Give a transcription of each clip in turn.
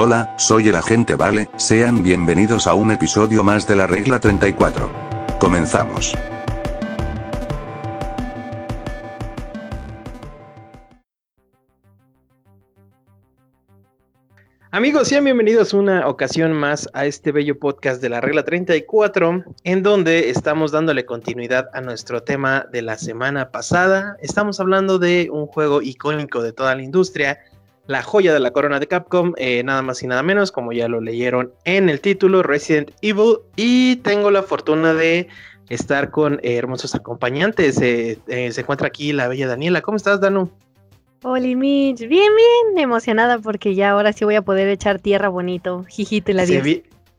Hola, soy el agente Vale, sean bienvenidos a un episodio más de la regla 34. Comenzamos. Amigos, sean bienvenidos una ocasión más a este bello podcast de la regla 34, en donde estamos dándole continuidad a nuestro tema de la semana pasada. Estamos hablando de un juego icónico de toda la industria, la joya de la corona de Capcom, eh, nada más y nada menos, como ya lo leyeron en el título, Resident Evil. Y tengo la fortuna de estar con eh, hermosos acompañantes. Eh, se encuentra aquí la bella Daniela. ¿Cómo estás, Danu? Hola, Mitch. Bien, bien emocionada porque ya ahora sí voy a poder echar tierra bonito. Jijito y la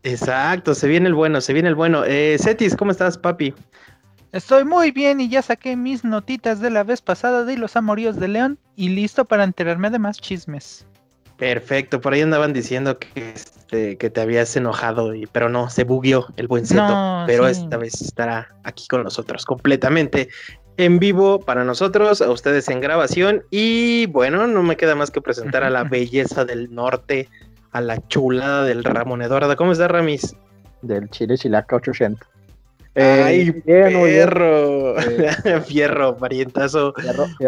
Exacto, se viene el bueno, se viene el bueno. Cetis, ¿cómo estás, papi? Estoy muy bien y ya saqué mis notitas de la vez pasada de los amoríos de León y listo para enterarme de más chismes. Perfecto, por ahí andaban diciendo que, este, que te habías enojado, y, pero no, se bugueó el buen seto, pero esta vez estará aquí con nosotros completamente en vivo para nosotros, a ustedes en grabación y bueno, no me queda más que presentar a la belleza del norte, a la chulada del Ramón Eduardo. ¿Cómo está Ramis? Del Chile Chilaca 800. ¡Ay, fierro! fierro, parientazo.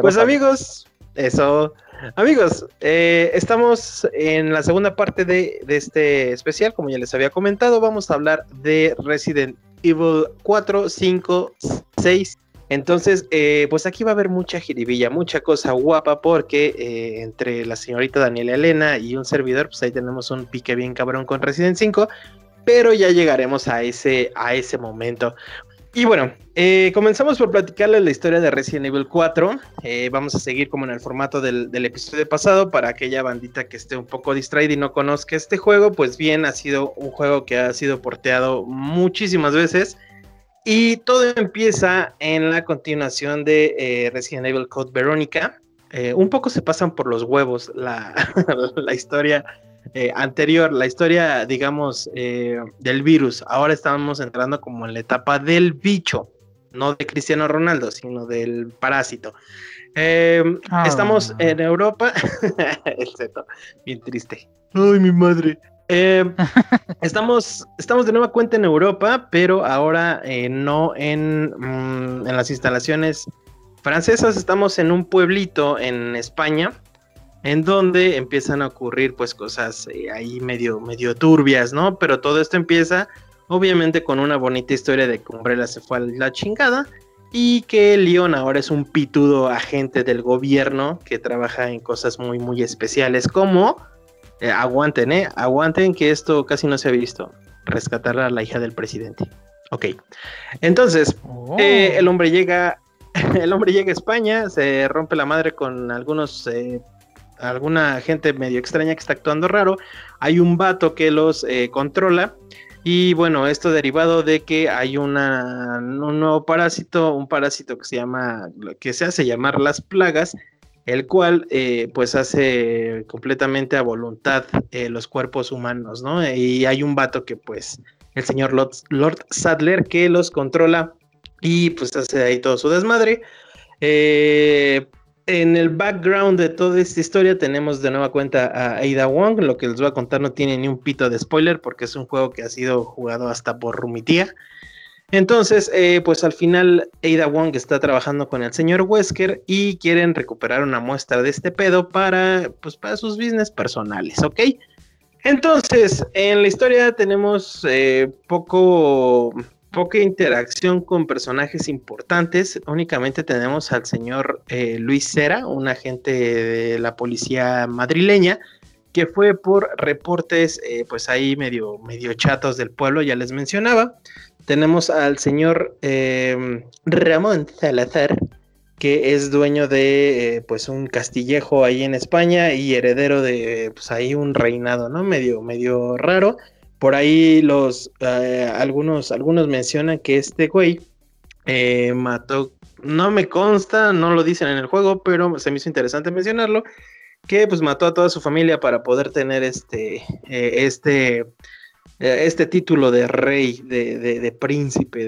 pues amigos, eso. Amigos, eh, estamos en la segunda parte de, este especial. Como ya les había comentado, vamos a hablar de Resident Evil 4, 5, 6. Entonces, eh, pues aquí va a haber mucha jiribilla, mucha cosa guapa, porque eh, entre la señorita Daniela Elena y un servidor, pues ahí tenemos un pique bien cabrón con Resident 5 pero ya llegaremos a ese, a ese momento. Y bueno, eh, comenzamos por platicarles la historia de Resident Evil 4. Eh, vamos a seguir como en el formato del, episodio pasado para aquella bandita que esté un poco distraída y no conozca este juego. Pues bien, ha sido un juego que ha sido porteado muchísimas veces. Y todo empieza en la continuación de eh, Resident Evil Code Verónica. un poco se pasan por los huevos la, la historia eh, anterior, la historia, digamos, eh, del virus. Ahora estamos entrando como en la etapa del bicho, no de Cristiano Ronaldo, sino del parásito. Em, ah. Estamos en Europa, excepto, bien triste. Ay, mi madre. Em, estamos, estamos de nueva cuenta en Europa, pero ahora eh, no en, mm, en las instalaciones francesas, estamos en un pueblito en España en donde empiezan a ocurrir pues cosas eh, ahí medio, medio turbias, ¿no? Pero todo esto empieza obviamente con una bonita historia de que Umbrella se fue a la chingada y que Leon ahora es un pitudo agente del gobierno que trabaja en cosas muy muy especiales como eh, aguanten, eh, aguanten que esto casi no se ha visto, rescatar a la hija del presidente. Ok, entonces oh. eh, el hombre llega el hombre llega a España, se rompe la madre con algunos alguna gente medio extraña que está actuando raro. Hay un vato que los eh, controla. Y bueno, esto derivado de que hay una, un nuevo parásito, un parásito que se llama, que se hace llamar las plagas, el cual eh, pues hace completamente a voluntad eh, los cuerpos humanos, ¿no? Y hay un vato que pues, el señor Lord, Sadler, que los controla y pues hace ahí todo su desmadre. Eh, en el background de toda esta historia tenemos de nueva cuenta a Ada Wong. Lo que les voy a contar no tiene ni un pito de spoiler porque es un juego que ha sido jugado hasta por Rumitía. Entonces, eh, pues al final Ada Wong está trabajando con el señor Wesker y quieren recuperar una muestra de este pedo para, pues, para sus business personales, ¿ok? Entonces, en la historia tenemos eh, poco poca interacción con personajes importantes. Únicamente tenemos al señor eh, Luis Cera, un agente de la policía madrileña, que fue por reportes, eh, pues ahí medio, medio chatos del pueblo, ya les mencionaba. Tenemos al señor eh, Ramón Salazar, que es dueño de pues un castillejo ahí en España y heredero de pues ahí un reinado, ¿no? Medio, medio raro. Por ahí los eh, algunos, algunos mencionan que este güey eh, mató, no me consta, no lo dicen en el juego, pero se me hizo interesante mencionarlo, que pues mató a toda su familia para poder tener este, eh, este, este título de rey, de, príncipe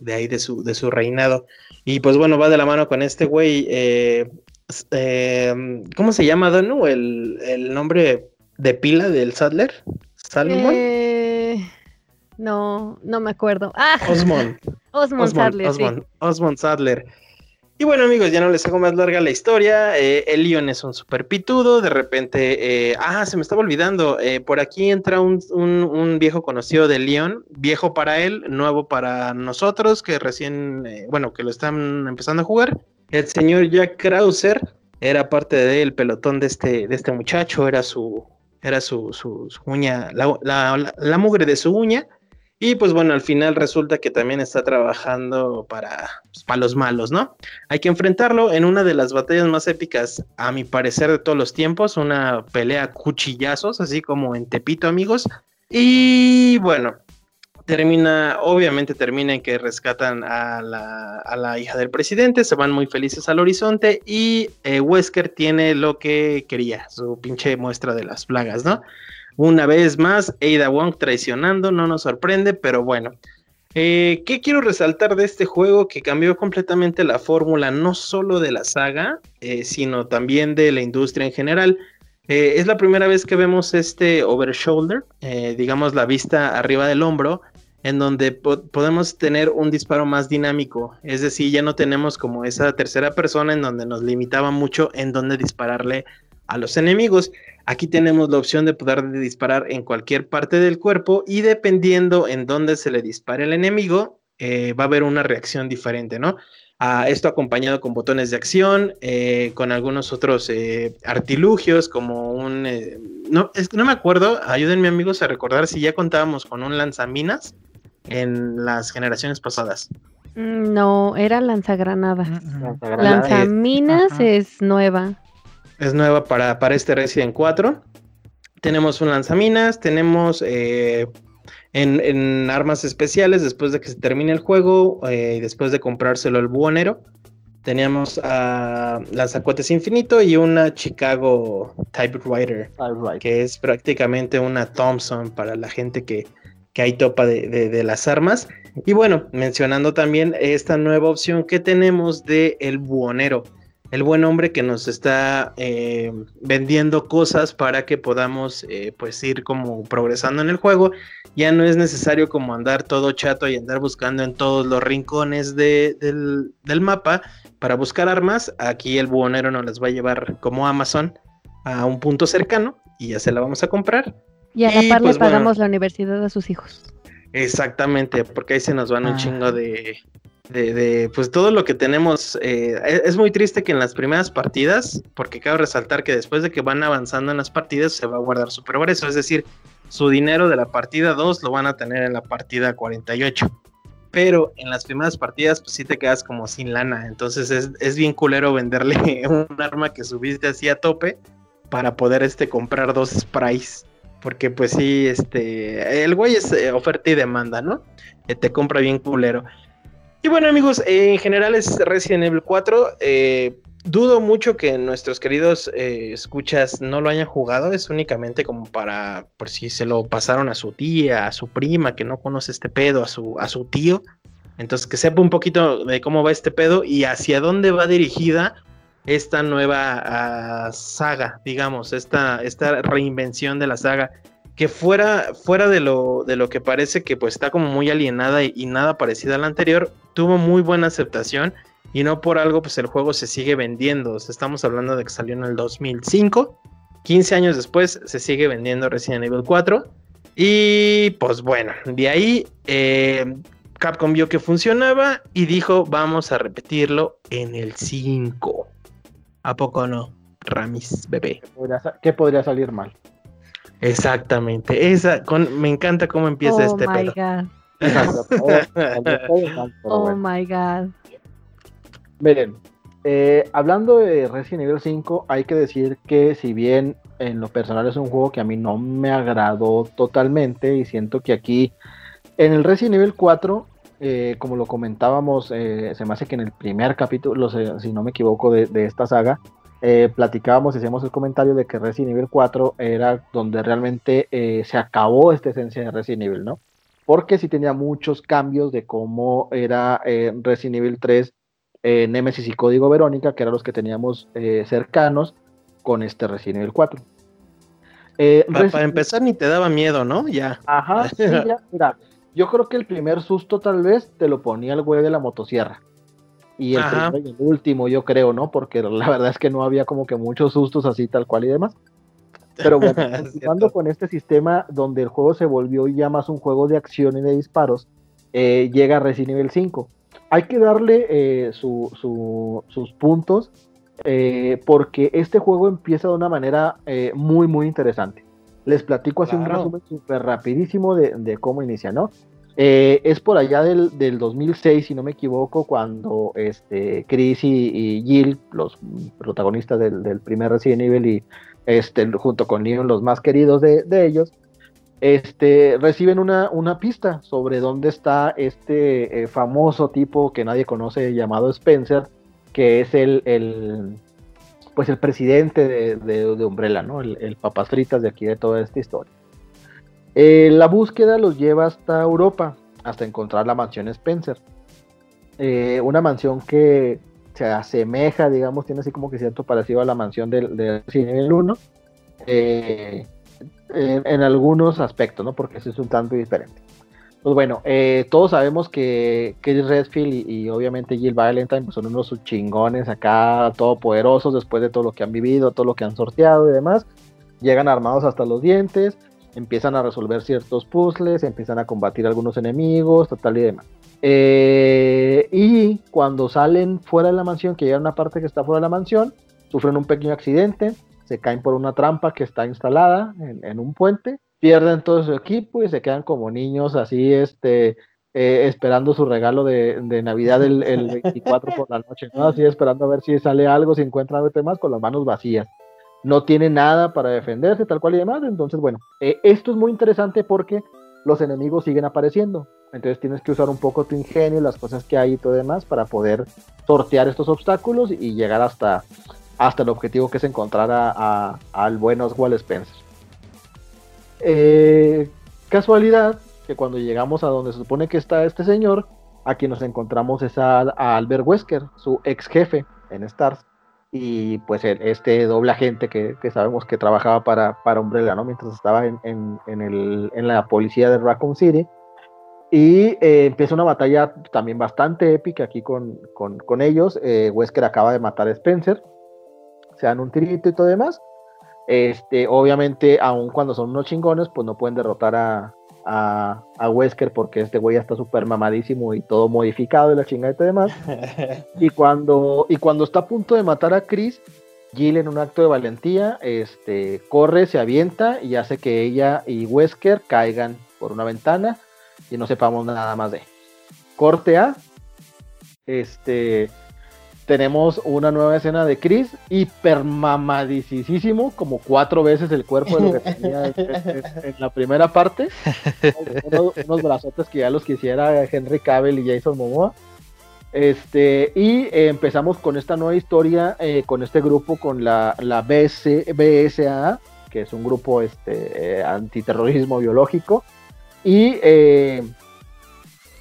de, ahí de su, de su reinado. Y pues bueno, va de la mano con este güey. ¿Cómo se llama, Danu? El, el nombre de pila del Sadler? ¿Salmon? Eh, no, no me acuerdo. Ah, Osmond. Osmond, Sadler. Osmond Sadler. Y bueno, amigos, ya no les hago más larga la historia. Eh, el Leon es un super pitudo. De repente, eh, ah, se me estaba olvidando. Eh, por aquí entra un, viejo conocido de Leon, viejo para él, nuevo para nosotros, que recién, bueno, que lo están empezando a jugar. El señor Jack Krauser era parte del pelotón de este, de este muchacho, era su, era su, su, uña, la mugre de su uña. Y pues bueno, al final resulta que también está trabajando para, pues, para los malos, ¿no? Hay que enfrentarlo en una de las batallas más épicas, a mi parecer, de todos los tiempos, una pelea cuchillazos, así como en Tepito, amigos. Y bueno, termina, obviamente termina en que rescatan a la, a la hija del presidente, se van muy felices al horizonte y eh, Wesker tiene lo que quería, su pinche muestra de las plagas, ¿no? Una vez más, Ada Wong traicionando, no nos sorprende, pero bueno. Eh, ¿Qué quiero resaltar de este juego que cambió completamente la fórmula, no solo de la saga, eh, sino también de la industria en general? Es la primera vez que vemos este over shoulder, digamos la vista arriba del hombro, en donde podemos tener un disparo más dinámico. Es decir, ya no tenemos como esa tercera persona en donde nos limitaba mucho en dónde dispararle a los enemigos. Aquí tenemos la opción de poder disparar en cualquier parte del cuerpo y dependiendo en dónde se le dispare el enemigo, eh, va a haber una reacción diferente, ¿no? A esto acompañado con botones de acción, eh, con algunos otros eh, artilugios como un... no, no me acuerdo, ayúdenme amigos a recordar si ya contábamos con un lanzaminas en las generaciones pasadas. Mm, no, era lanzagranada. Lanzaminas es nueva es nueva para, para este Resident 4. Tenemos un lanzaminas, tenemos eh, en, armas especiales después de que se termine el juego, eh, después de comprárselo el buonero. Teníamos a lanzacotes infinito y una Chicago Typewriter, que es prácticamente una Thompson para la gente que, que hay topa de, de, las armas. Y bueno, mencionando también esta nueva opción que tenemos de el buonero el buen hombre que nos está eh, vendiendo cosas para que podamos eh, pues ir como progresando en el juego. Ya no es necesario como andar todo chato y andar buscando en todos los rincones del, mapa para buscar armas. Aquí el buhonero nos las va a llevar como Amazon a un punto cercano y ya se la vamos a comprar. Y a la par le pues, pagamos la universidad a sus hijos. Exactamente, porque ahí se nos van un ah. chingo de, de, pues todo lo que tenemos. Eh, e, es muy triste que en las primeras partidas, porque cabe resaltar que después de que van avanzando en las partidas, se va a guardar su progreso. Es decir, su dinero de la partida 2 lo van a tener en la partida 48. Pero en las primeras partidas, pues sí te quedas como sin lana. Entonces es, bien culero venderle un arma que subiste así a tope para poder este, comprar dos sprays. Porque pues sí, este, el güey es eh, oferta y demanda, ¿no? te compra bien culero. Y bueno amigos, en general es Resident Evil 4. Eh, dudo mucho que nuestros queridos eh, escuchas no lo hayan jugado. Es únicamente como para, por si se lo pasaron a su tía, a su prima que no conoce este pedo, a su, a su tío. Entonces que sepa un poquito de cómo va este pedo y hacia dónde va dirigida esta nueva ah, saga, digamos, esta, esta reinvención de la saga que fuera, fuera de, lo, de lo que parece que pues está como muy alienada y, nada parecida a la anterior, tuvo muy buena aceptación y no por algo pues el juego se sigue vendiendo. estamos hablando de que salió en el 2005, 15 años después se sigue vendiendo Resident Evil 4 y pues bueno, de ahí eh, Capcom vio que funcionaba y dijo vamos a repetirlo en el 5. ¿A poco no? Ramis, bebé. ¿Qué podría salir mal? Exactamente. Esa, con, me encanta cómo empieza oh este my God. oh my god. Miren, eh, hablando de Resident Evil 5, hay que decir que si bien en lo personal es un juego que a mí no me agradó totalmente y siento que aquí en el Resident Evil 4, eh, como lo comentábamos, eh, se me hace que en el primer capítulo, si no me equivoco, de esta saga, eh, platicábamos hacíamos el comentario de que Resident Evil 4 era donde realmente eh, se acabó esta esencia de Resident Evil, ¿no? Porque sí tenía muchos cambios de cómo era eh, Resident Evil 3, Nemesis y Código Verónica, que eran los que teníamos cercanos con este Resident Evil 4. Eh, para, empezar ni te daba miedo, ¿no? Ya. Ajá, sí, ya, mira, yo creo que el primer susto tal vez te lo ponía el güey de la motosierra. Y el, y el último, yo creo, ¿no? Porque la verdad es que no había como que muchos sustos así tal cual y demás. Pero bueno, continuando con este sistema donde el juego se volvió ya más un juego de acción y de disparos, eh, llega Resident Evil 5. Hay que darle eh, sus puntos eh, porque este juego empieza de una manera muy, muy interesante. Les platico así un resumen súper rapidísimo de, cómo inicia, ¿no? es por allá del, del, 2006, si no me equivoco, cuando este, Chris y, Jill, los protagonistas del, del, primer Resident Evil y este, junto con Leon, los más queridos de, ellos, este, reciben una, una, pista sobre dónde está este eh, famoso tipo que nadie conoce llamado Spencer, que es el, el pues el presidente de, de, Umbrella, ¿no? El, papas fritas de aquí de toda esta historia. Eh, la búsqueda los lleva hasta Europa, hasta encontrar la mansión Spencer. Eh, una mansión que se asemeja, digamos, tiene así como que cierto parecido a la mansión del, del Cine 1, eh, en, algunos aspectos, ¿no? Porque eso es un tanto diferente. Pues bueno, eh, todos sabemos que Chris Redfield y, obviamente Jill Valentine pues son unos chingones acá, todopoderosos después de todo lo que han vivido, todo lo que han sorteado y demás. Llegan armados hasta los dientes, empiezan a resolver ciertos puzzles, empiezan a combatir algunos enemigos, total y demás. Eh, y cuando salen fuera de la mansión, que llegan a una parte que está fuera de la mansión, sufren un pequeño accidente, se caen por una trampa que está instalada en, un puente, pierden todo su equipo y se quedan como niños así, este, eh, esperando su regalo de, Navidad el, 24 por la noche, ¿no? Así esperando a ver si sale algo, si encuentra algo más con las manos vacías. No tiene nada para defenderse, tal cual y demás. Entonces, bueno, eh, esto es muy interesante porque los enemigos siguen apareciendo. Entonces tienes que usar un poco tu ingenio, las cosas que hay y todo demás para poder sortear estos obstáculos y llegar hasta, hasta el objetivo que es encontrar a, al buen Oswald Spencer. Eh, casualidad que cuando llegamos a donde se supone que está este señor, aquí nos encontramos es a, Albert Wesker, su ex jefe en Stars. Y pues este doble agente que, sabemos que trabajaba para, para Umbrella, ¿no? Mientras estaba en, en, en la policía de Raccoon City y eh, empieza una batalla también bastante épica aquí con, con, ellos. Eh, Wesker acaba de matar a Spencer. Se dan un tirito y todo demás. Este, obviamente, aun cuando son unos chingones, pues no pueden derrotar a, a, Wesker porque este güey ya está súper mamadísimo y todo modificado y la chingada y demás. y, cuando, y cuando está a punto de matar a Chris, Jill en un acto de valentía este, corre, se avienta y hace que ella y Wesker caigan por una ventana y no sepamos nada más de. Corte A. Este. Tenemos una nueva escena de Chris hipermamadicísimo, como cuatro veces el cuerpo de lo que tenía en, la primera parte. unos, brazotes que ya los quisiera Henry Cavill y Jason Momoa. Este, y eh, empezamos con esta nueva historia, eh, con este grupo, con la, la BSA, que es un grupo este, eh, antiterrorismo biológico, y eh,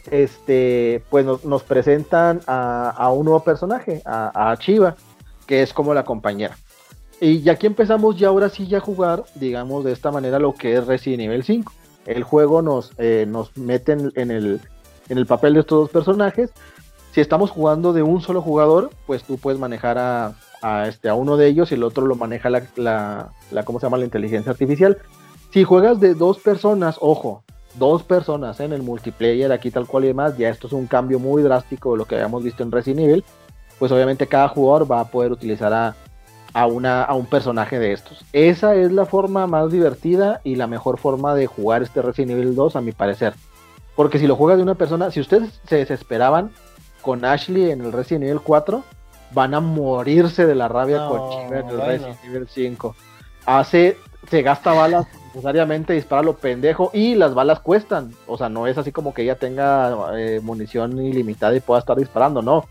este, pues nos, presentan a, un nuevo personaje, a, Chiva, que es como la compañera. Y aquí empezamos ya ahora sí ya a jugar, digamos, de esta manera lo que es Resident Evil 5. El juego nos, eh, nos mete en, el, en el papel de estos dos personajes. Si estamos jugando de un solo jugador, pues tú puedes manejar a, a este, a uno de ellos y el otro lo maneja la, la, la, ¿cómo se llama? La inteligencia artificial. Si juegas de dos personas, ojo, dos personas en el multiplayer aquí tal cual y demás, ya esto es un cambio muy drástico de lo que habíamos visto en Resident Evil, pues obviamente cada jugador va a poder utilizar a, una, a un personaje de estos. Esa es la forma más divertida y la mejor forma de jugar este Resident Evil 2 a mi parecer. Porque si lo juegas de una persona, si ustedes se desesperaban con Ashley en el Resident Evil 4, van a morirse de la rabia con Chiva en el Resident Evil 5. Hace, se gasta balas necesariamente dispara lo pendejo y las balas cuestan. O sea, no es así como que ella tenga eh, munición ilimitada y pueda estar disparando, no.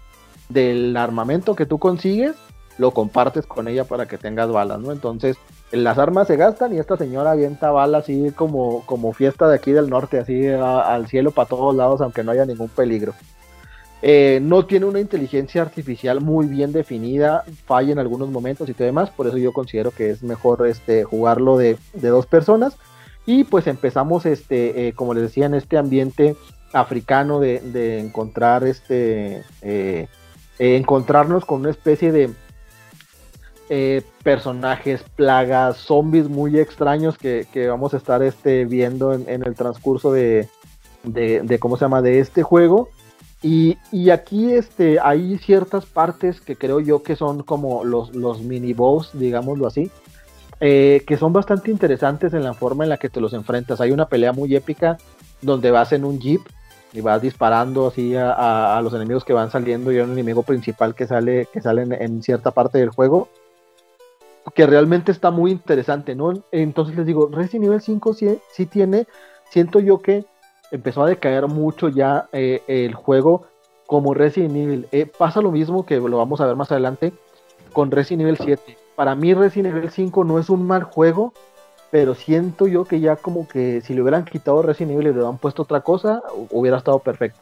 Del armamento que tú consigues, lo compartes con ella para que tengas balas, ¿no? Entonces, las armas se gastan y esta señora avienta balas así como, como fiesta de aquí del norte, así al cielo para todos lados, aunque no haya ningún peligro. Eh, no tiene una inteligencia artificial muy bien definida, falla en algunos momentos y todo demás, por eso yo considero que es mejor este, jugarlo de, dos personas. Y pues empezamos, este, eh, como les decía, en este ambiente africano de, encontrar este, eh, encontrarnos con una especie de personajes, plagas, zombies muy extraños que, vamos a estar este, viendo en, en el transcurso de, de, cómo se llama, de este juego. Y, aquí este, hay ciertas partes que creo yo que son como los, mini boss, digámoslo así, eh, que son bastante interesantes en la forma en la que te los enfrentas. Hay una pelea muy épica donde vas en un jeep y vas disparando así a, los enemigos que van saliendo y hay un enemigo principal que sale, que sale en, cierta parte del juego que realmente está muy interesante, ¿no? Entonces les digo, Resident Evil 5 sí, sí tiene, siento yo que empezó a decaer mucho ya eh, el juego como Resident Evil. Eh, pasa lo mismo que lo vamos a ver más adelante con Resident Evil 7. Para mí Resident Evil 5 no es un mal juego, pero siento yo que ya como que si le hubieran quitado Resident Evil y le hubieran puesto otra cosa, hubiera estado perfecto.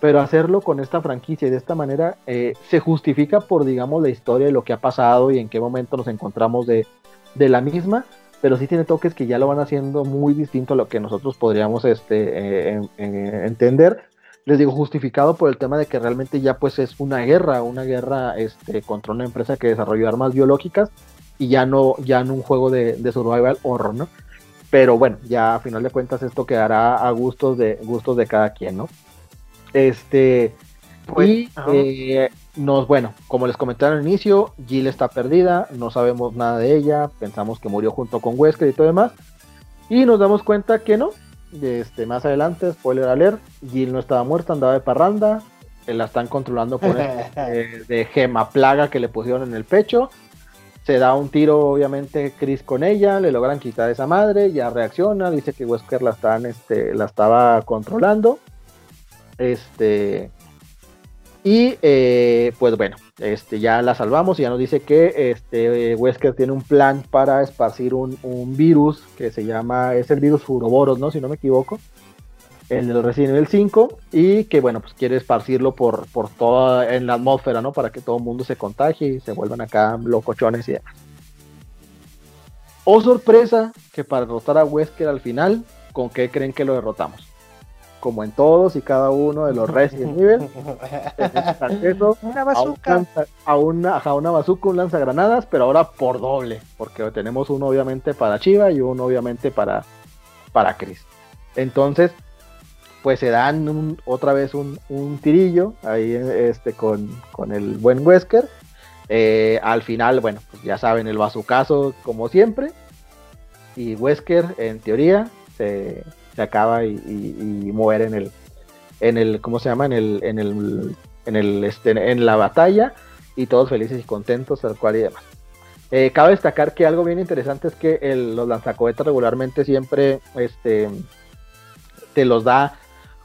Pero hacerlo con esta franquicia y de esta manera eh, se justifica por, digamos, la historia de lo que ha pasado y en qué momento nos encontramos de, de la misma pero sí tiene toques que ya lo van haciendo muy distinto a lo que nosotros podríamos este, eh, entender. Les digo, justificado por el tema de que realmente ya pues es una guerra, una guerra este, contra una empresa que desarrolló armas biológicas y ya no, ya en un juego de, survival horror, ¿no? Pero bueno, ya a final de cuentas esto quedará a gustos de, gustos de cada quien, ¿no? Este, pues, y nos, bueno, como les comenté al inicio, Jill está perdida, no sabemos nada de ella, pensamos que murió junto con Wesker y todo demás, y nos damos cuenta que no. Este, más adelante, spoiler alert, Jill no estaba muerta, andaba de parranda, la están controlando por de, de gema plaga que le pusieron en el pecho. Se da un tiro, obviamente, Chris con ella, le logran quitar esa madre, ya reacciona, dice que Wesker la, están, este, la estaba controlando. Este, y eh, pues bueno, este, ya la salvamos y ya nos dice que este, Wesker tiene un plan para esparcir un, virus que se llama, es el virus Uroboros, ¿no? Si no me equivoco, en el Resident Evil 5 y que bueno, pues quiere esparcirlo por, por toda, en la atmósfera, ¿no? Para que todo el mundo se contagie y se vuelvan acá locochones y demás. Oh sorpresa, que para derrotar a Wesker al final, ¿con qué creen que lo derrotamos? Como en todos y cada uno de los Resident Evil, una bazooka. A, una, a una bazooka, un lanzagranadas, pero ahora por doble, porque tenemos uno obviamente para Chiva y uno obviamente para, para Chris. Entonces, pues se dan otra vez un, tirillo ahí este, con, con el buen Wesker. Eh, al final, bueno, pues ya saben, el bazucazo como siempre. Y Wesker, en teoría, se, se acaba y, muere en el, en el, ¿cómo se llama? En el, en el, en el, este, en la batalla y todos felices y contentos, tal cual y demás. Eh, cabe destacar que algo bien interesante es que los lanzacohetas regularmente siempre este, te los da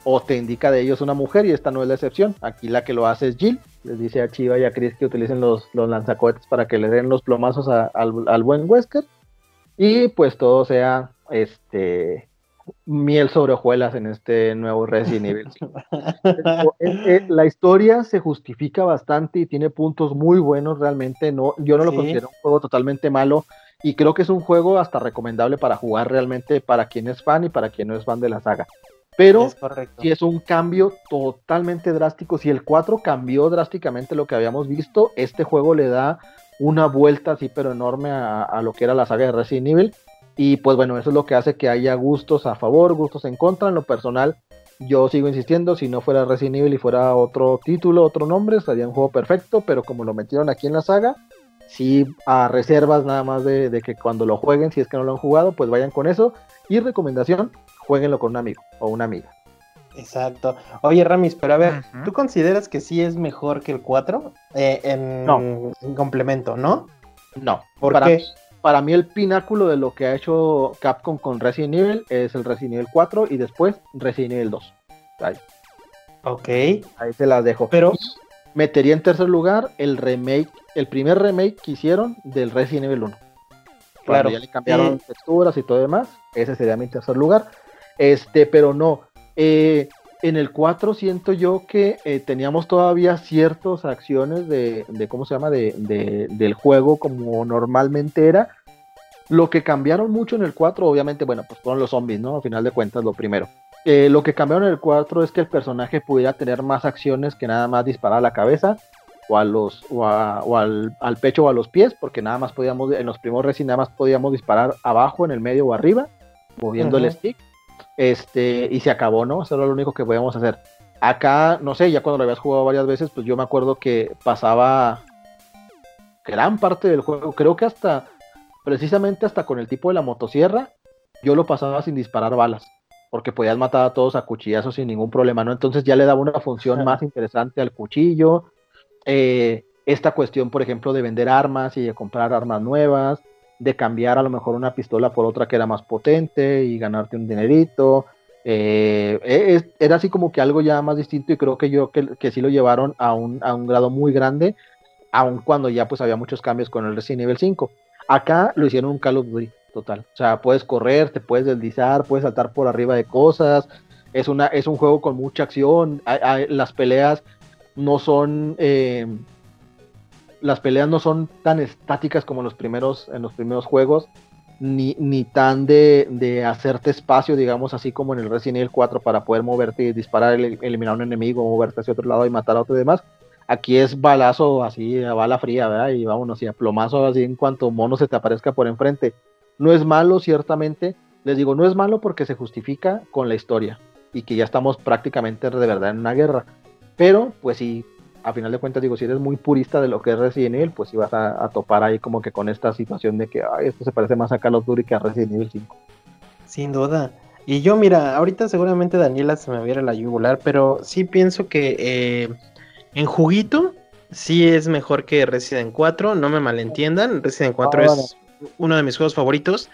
o te indica de ellos una mujer y esta no es la excepción. Aquí la que lo hace es Jill. Les dice a Chiva y a Chris que utilicen los, los lanzacohetes para que le den los plomazos al, al, buen Wesker. Y pues todo sea este miel sobre hojuelas en este nuevo Resident Evil. la historia se justifica bastante y tiene puntos muy buenos realmente. No, yo no lo considero un juego totalmente malo y creo que es un juego hasta recomendable para jugar realmente para quien es fan y para quien no es fan de la saga. Pero si es un cambio totalmente drástico, si el 4 cambió drásticamente lo que habíamos visto, este juego le da una vuelta así pero enorme a, a lo que era la saga de Resident Evil y pues bueno, eso es lo que hace que haya gustos a favor, gustos en contra. En lo personal, yo sigo insistiendo, si no fuera Resident Evil y fuera otro título, otro nombre, sería un juego perfecto, pero como lo metieron aquí en la saga, sí a reservas nada más de, que cuando lo jueguen, si es que no lo han jugado, pues vayan con eso. Y recomendación, jueguenlo con un amigo o una amiga. Exacto. Oye, Ramis, pero a ver, ¿tú consideras que sí es mejor que el 4 eh, en, complemento, no? No. ¿Por qué? Para mí el pináculo de lo que ha hecho Capcom con Resident Evil es el Resident Evil 4 y después Resident Evil 2. Ahí. Ok. Ahí se las dejo. Pero metería en tercer lugar el remake, el primer remake que hicieron del Resident Evil 1. Claro. ya le cambiaron texturas y todo demás. Ese sería mi tercer lugar. Este, pero no. Eh, en el 4 siento yo que eh, teníamos todavía ciertas acciones de, ¿cómo se llama?, de, del juego como normalmente era. Lo que cambiaron mucho en el 4, obviamente, bueno, pues fueron los zombies, ¿no? Al final de cuentas, lo primero. Eh, lo que cambiaron en el 4 es que el personaje pudiera tener más acciones que nada más disparar a la cabeza o, a los, o, al, pecho o a los pies, porque nada más podíamos, en los primeros Resident nada más podíamos disparar abajo, en el medio o arriba, moviendo el stick este, y se acabó, ¿no? Eso era lo único que podíamos hacer. Acá, no sé, ya cuando lo habías jugado varias veces, pues yo me acuerdo que pasaba gran parte del juego, creo que hasta, precisamente hasta con el tipo de la motosierra, yo lo pasaba sin disparar balas, porque podías matar a todos a cuchillazos sin ningún problema, ¿no? Entonces ya le daba una función más interesante al cuchillo. Eh, esta cuestión, por ejemplo, de vender armas y de comprar armas nuevas de cambiar a lo mejor una pistola por otra que era más potente y ganarte un dinerito. Eh, e, era así como que algo ya más distinto y creo que yo que, que sí lo llevaron a un, a un, grado muy grande, aun cuando ya pues había muchos cambios con el Resident Evil 5. Acá lo hicieron un Call of Duty total. O sea, puedes correr, te puedes deslizar, puedes saltar por arriba de cosas. Es, una, es un juego con mucha acción. las peleas no son... Eh, las peleas no son tan estáticas como en los primeros, en los primeros juegos, ni, ni tan de, hacerte espacio, digamos, así como en el Resident Evil 4 para poder moverte y disparar, eliminar a un enemigo, moverte hacia otro lado y matar a otro y demás. Aquí es balazo así, a bala fría, ¿verdad? Y vámonos, y a plomazo así en cuanto mono se te aparezca por enfrente. No es malo, ciertamente. Les digo, no es malo porque se justifica con la historia y que ya estamos prácticamente de verdad en una guerra. Pero, pues sí, a final de cuentas, digo, si eres muy purista de lo que es Resident Evil, pues ibas a, a topar ahí como que con esta situación de que Ay, esto se parece más a Call of Duty que a Resident Evil 5. Sin duda. Y yo, mira, ahorita seguramente Daniela se me viera la yugular, pero sí pienso que eh, en juguito sí es mejor que Resident 4, no me malentiendan, Resident 4 ah, es uno de mis juegos favoritos,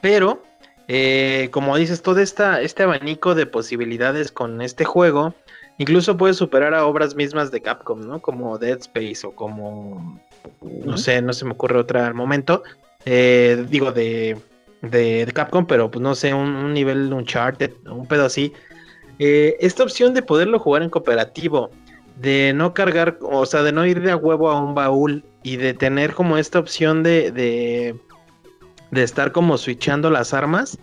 pero eh, como dices, todo esta, este abanico de posibilidades con este juego, Incluso puede superar a obras mismas de Capcom, ¿no? Como Dead Space o como, no sé, no se me ocurre otra al momento. Eh, digo, de, de, Capcom, pero pues no sé, un, un nivel Uncharted, un pedo así. Eh, esta opción de poderlo jugar en cooperativo, de no cargar, o sea, de no ir de a huevo a un baúl y de tener como esta opción de, de, de estar como switchando las armas,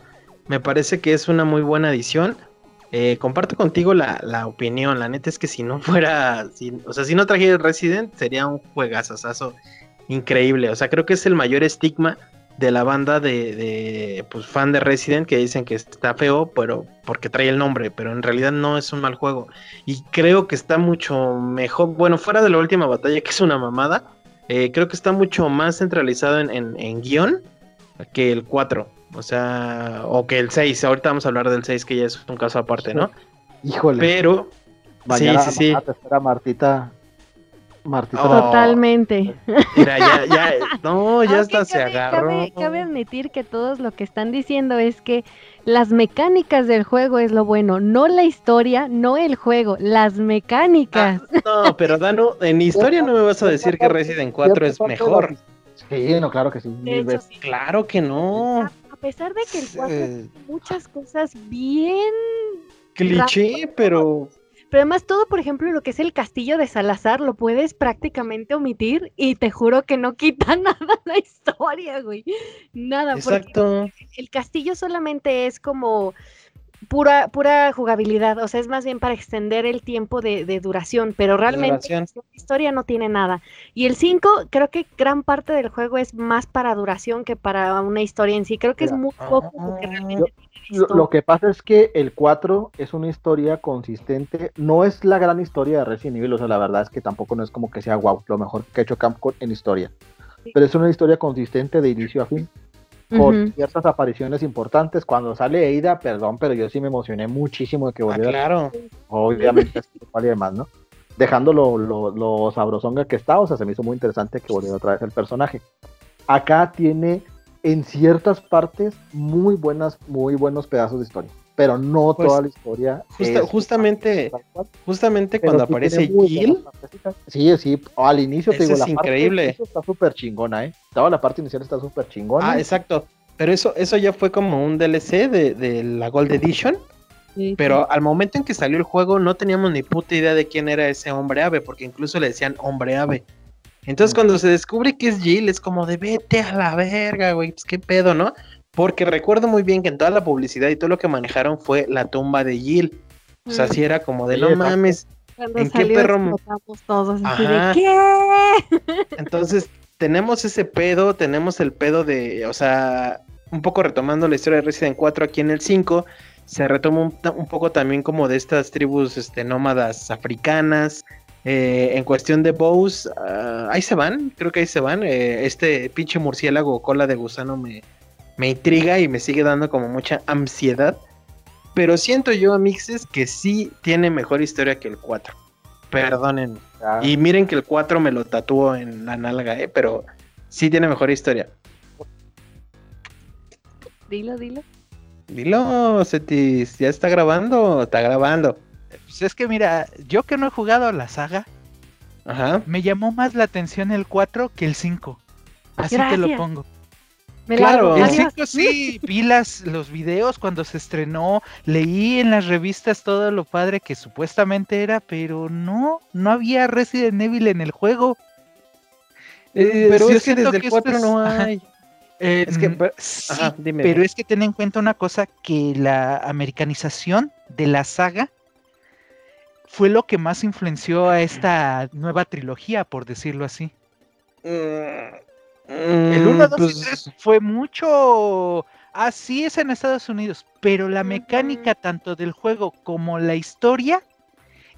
me parece que es una muy buena adición. Eh, comparto contigo la, opinión. La neta es que si no fuera, o sea, si no trajera Resident, sería un juegazazazo increíble. O sea, creo que es el mayor estigma de la banda de, pues, fan de Resident que dicen que está feo, pero porque trae el nombre, pero en realidad no es un mal juego. Y creo que está mucho mejor, bueno, fuera de la última batalla, que es una mamada, eh, creo que está mucho más centralizado en, en guion que el 4. O sea, o que el 6, ahorita vamos a hablar del 6 que ya es un caso aparte, ¿no? Híjole. Pero Mañana sí, sí, sí. Te espera Martita. Martita. Totalmente. Mira, ya, ya, no, ya hasta se agarró. Cabe, cabe, admitir que todos lo que están diciendo es que las mecánicas del juego es lo bueno, no la historia, no el juego, las mecánicas. Ah, no, pero Dano, en historia no me vas a decir que Resident 4 es mejor. Sí, no, claro que sí. Claro que no. A, pesar de que el 4 tiene muchas cosas bien. Cliché, pero. Pero además todo, por ejemplo, lo que es el castillo de Salazar, lo puedes prácticamente omitir y te juro que no quita nada la historia, güey. Nada. Exacto. el castillo solamente es como pura, pura jugabilidad, o sea, es más bien para extender el tiempo de, duración, pero realmente la historia no tiene nada. Y el 5, creo que gran parte del juego es más para duración que para una historia en sí, creo que es muy poco porque realmente... lo, que pasa es que el 4 es una historia consistente, no es la gran historia de Resident Evil, o sea, la verdad es que tampoco no es como que sea wow, lo mejor que ha hecho Capcom en historia, pero es una historia consistente de inicio a fin con ciertas apariciones importantes. Cuando sale Eida, perdón, pero yo sí me emocioné muchísimo de que ah, volviera. Ah, claro. Obviamente, es y demás, ¿no? Dejando lo, lo, lo sabrosonga que está, o sea, se me hizo muy interesante que volviera otra vez el personaje. Acá tiene en ciertas partes muy buenas, muy buenos pedazos de historia pero no pues, toda la historia. justamente, justamente cuando aparece Jill. Sí, sí, al inicio te digo, la increíble. Parte está súper chingona, ¿eh? Toda la parte inicial está súper chingona. Ah, exacto. Pero eso, eso ya fue como un DLC de, de la Gold Edition. pero al momento en que salió el juego no teníamos ni puta idea de quién era ese hombre ave, porque incluso le decían hombre ave. Entonces cuando se descubre que es Jill, es como de vete a la verga, güey, pues qué pedo, ¿no? Porque recuerdo muy bien que en toda la publicidad y todo lo que manejaron fue la tumba de Jill. O sea, sí era como de no mames. ¿En qué perro? Todos, de, ¿qué? Entonces, tenemos ese pedo, tenemos el pedo de, o sea, un poco retomando la historia de Resident 4 aquí en el 5, se retoma un, poco también como de estas tribus este, nómadas africanas. Eh, en cuestión de bows, ah, ahí se van, creo que ahí se van. Eh, este pinche murciélago cola de gusano me, me intriga y me sigue dando como mucha ansiedad. Pero siento yo, Mixes, que sí tiene mejor historia que el 4. Perdonen. Y miren que el 4 me lo tatuó en la nalga, ¿eh? Pero sí tiene mejor historia. Dilo, dilo. Dilo, Cetis. ¿Ya está grabando? Está grabando. Pues es que mira, yo que no he jugado a la saga, Ajá. me llamó más la atención el 4 que el 5. Así te lo pongo claro, el 5 sí, vi los videos cuando se estrenó, leí en las revistas todo lo padre que supuestamente era, pero no, no había Resident Evil en el juego. Eh, pero es que desde el 4 no hay. Eh, es que, mm, pero es que ten en cuenta una cosa, que la americanización de la saga fue lo que más influenció a esta nueva trilogía, por decirlo así. Mm, el 1, 2 y 3 pues fue mucho. Así es en Estados Unidos, pero la mecánica tanto del juego como la historia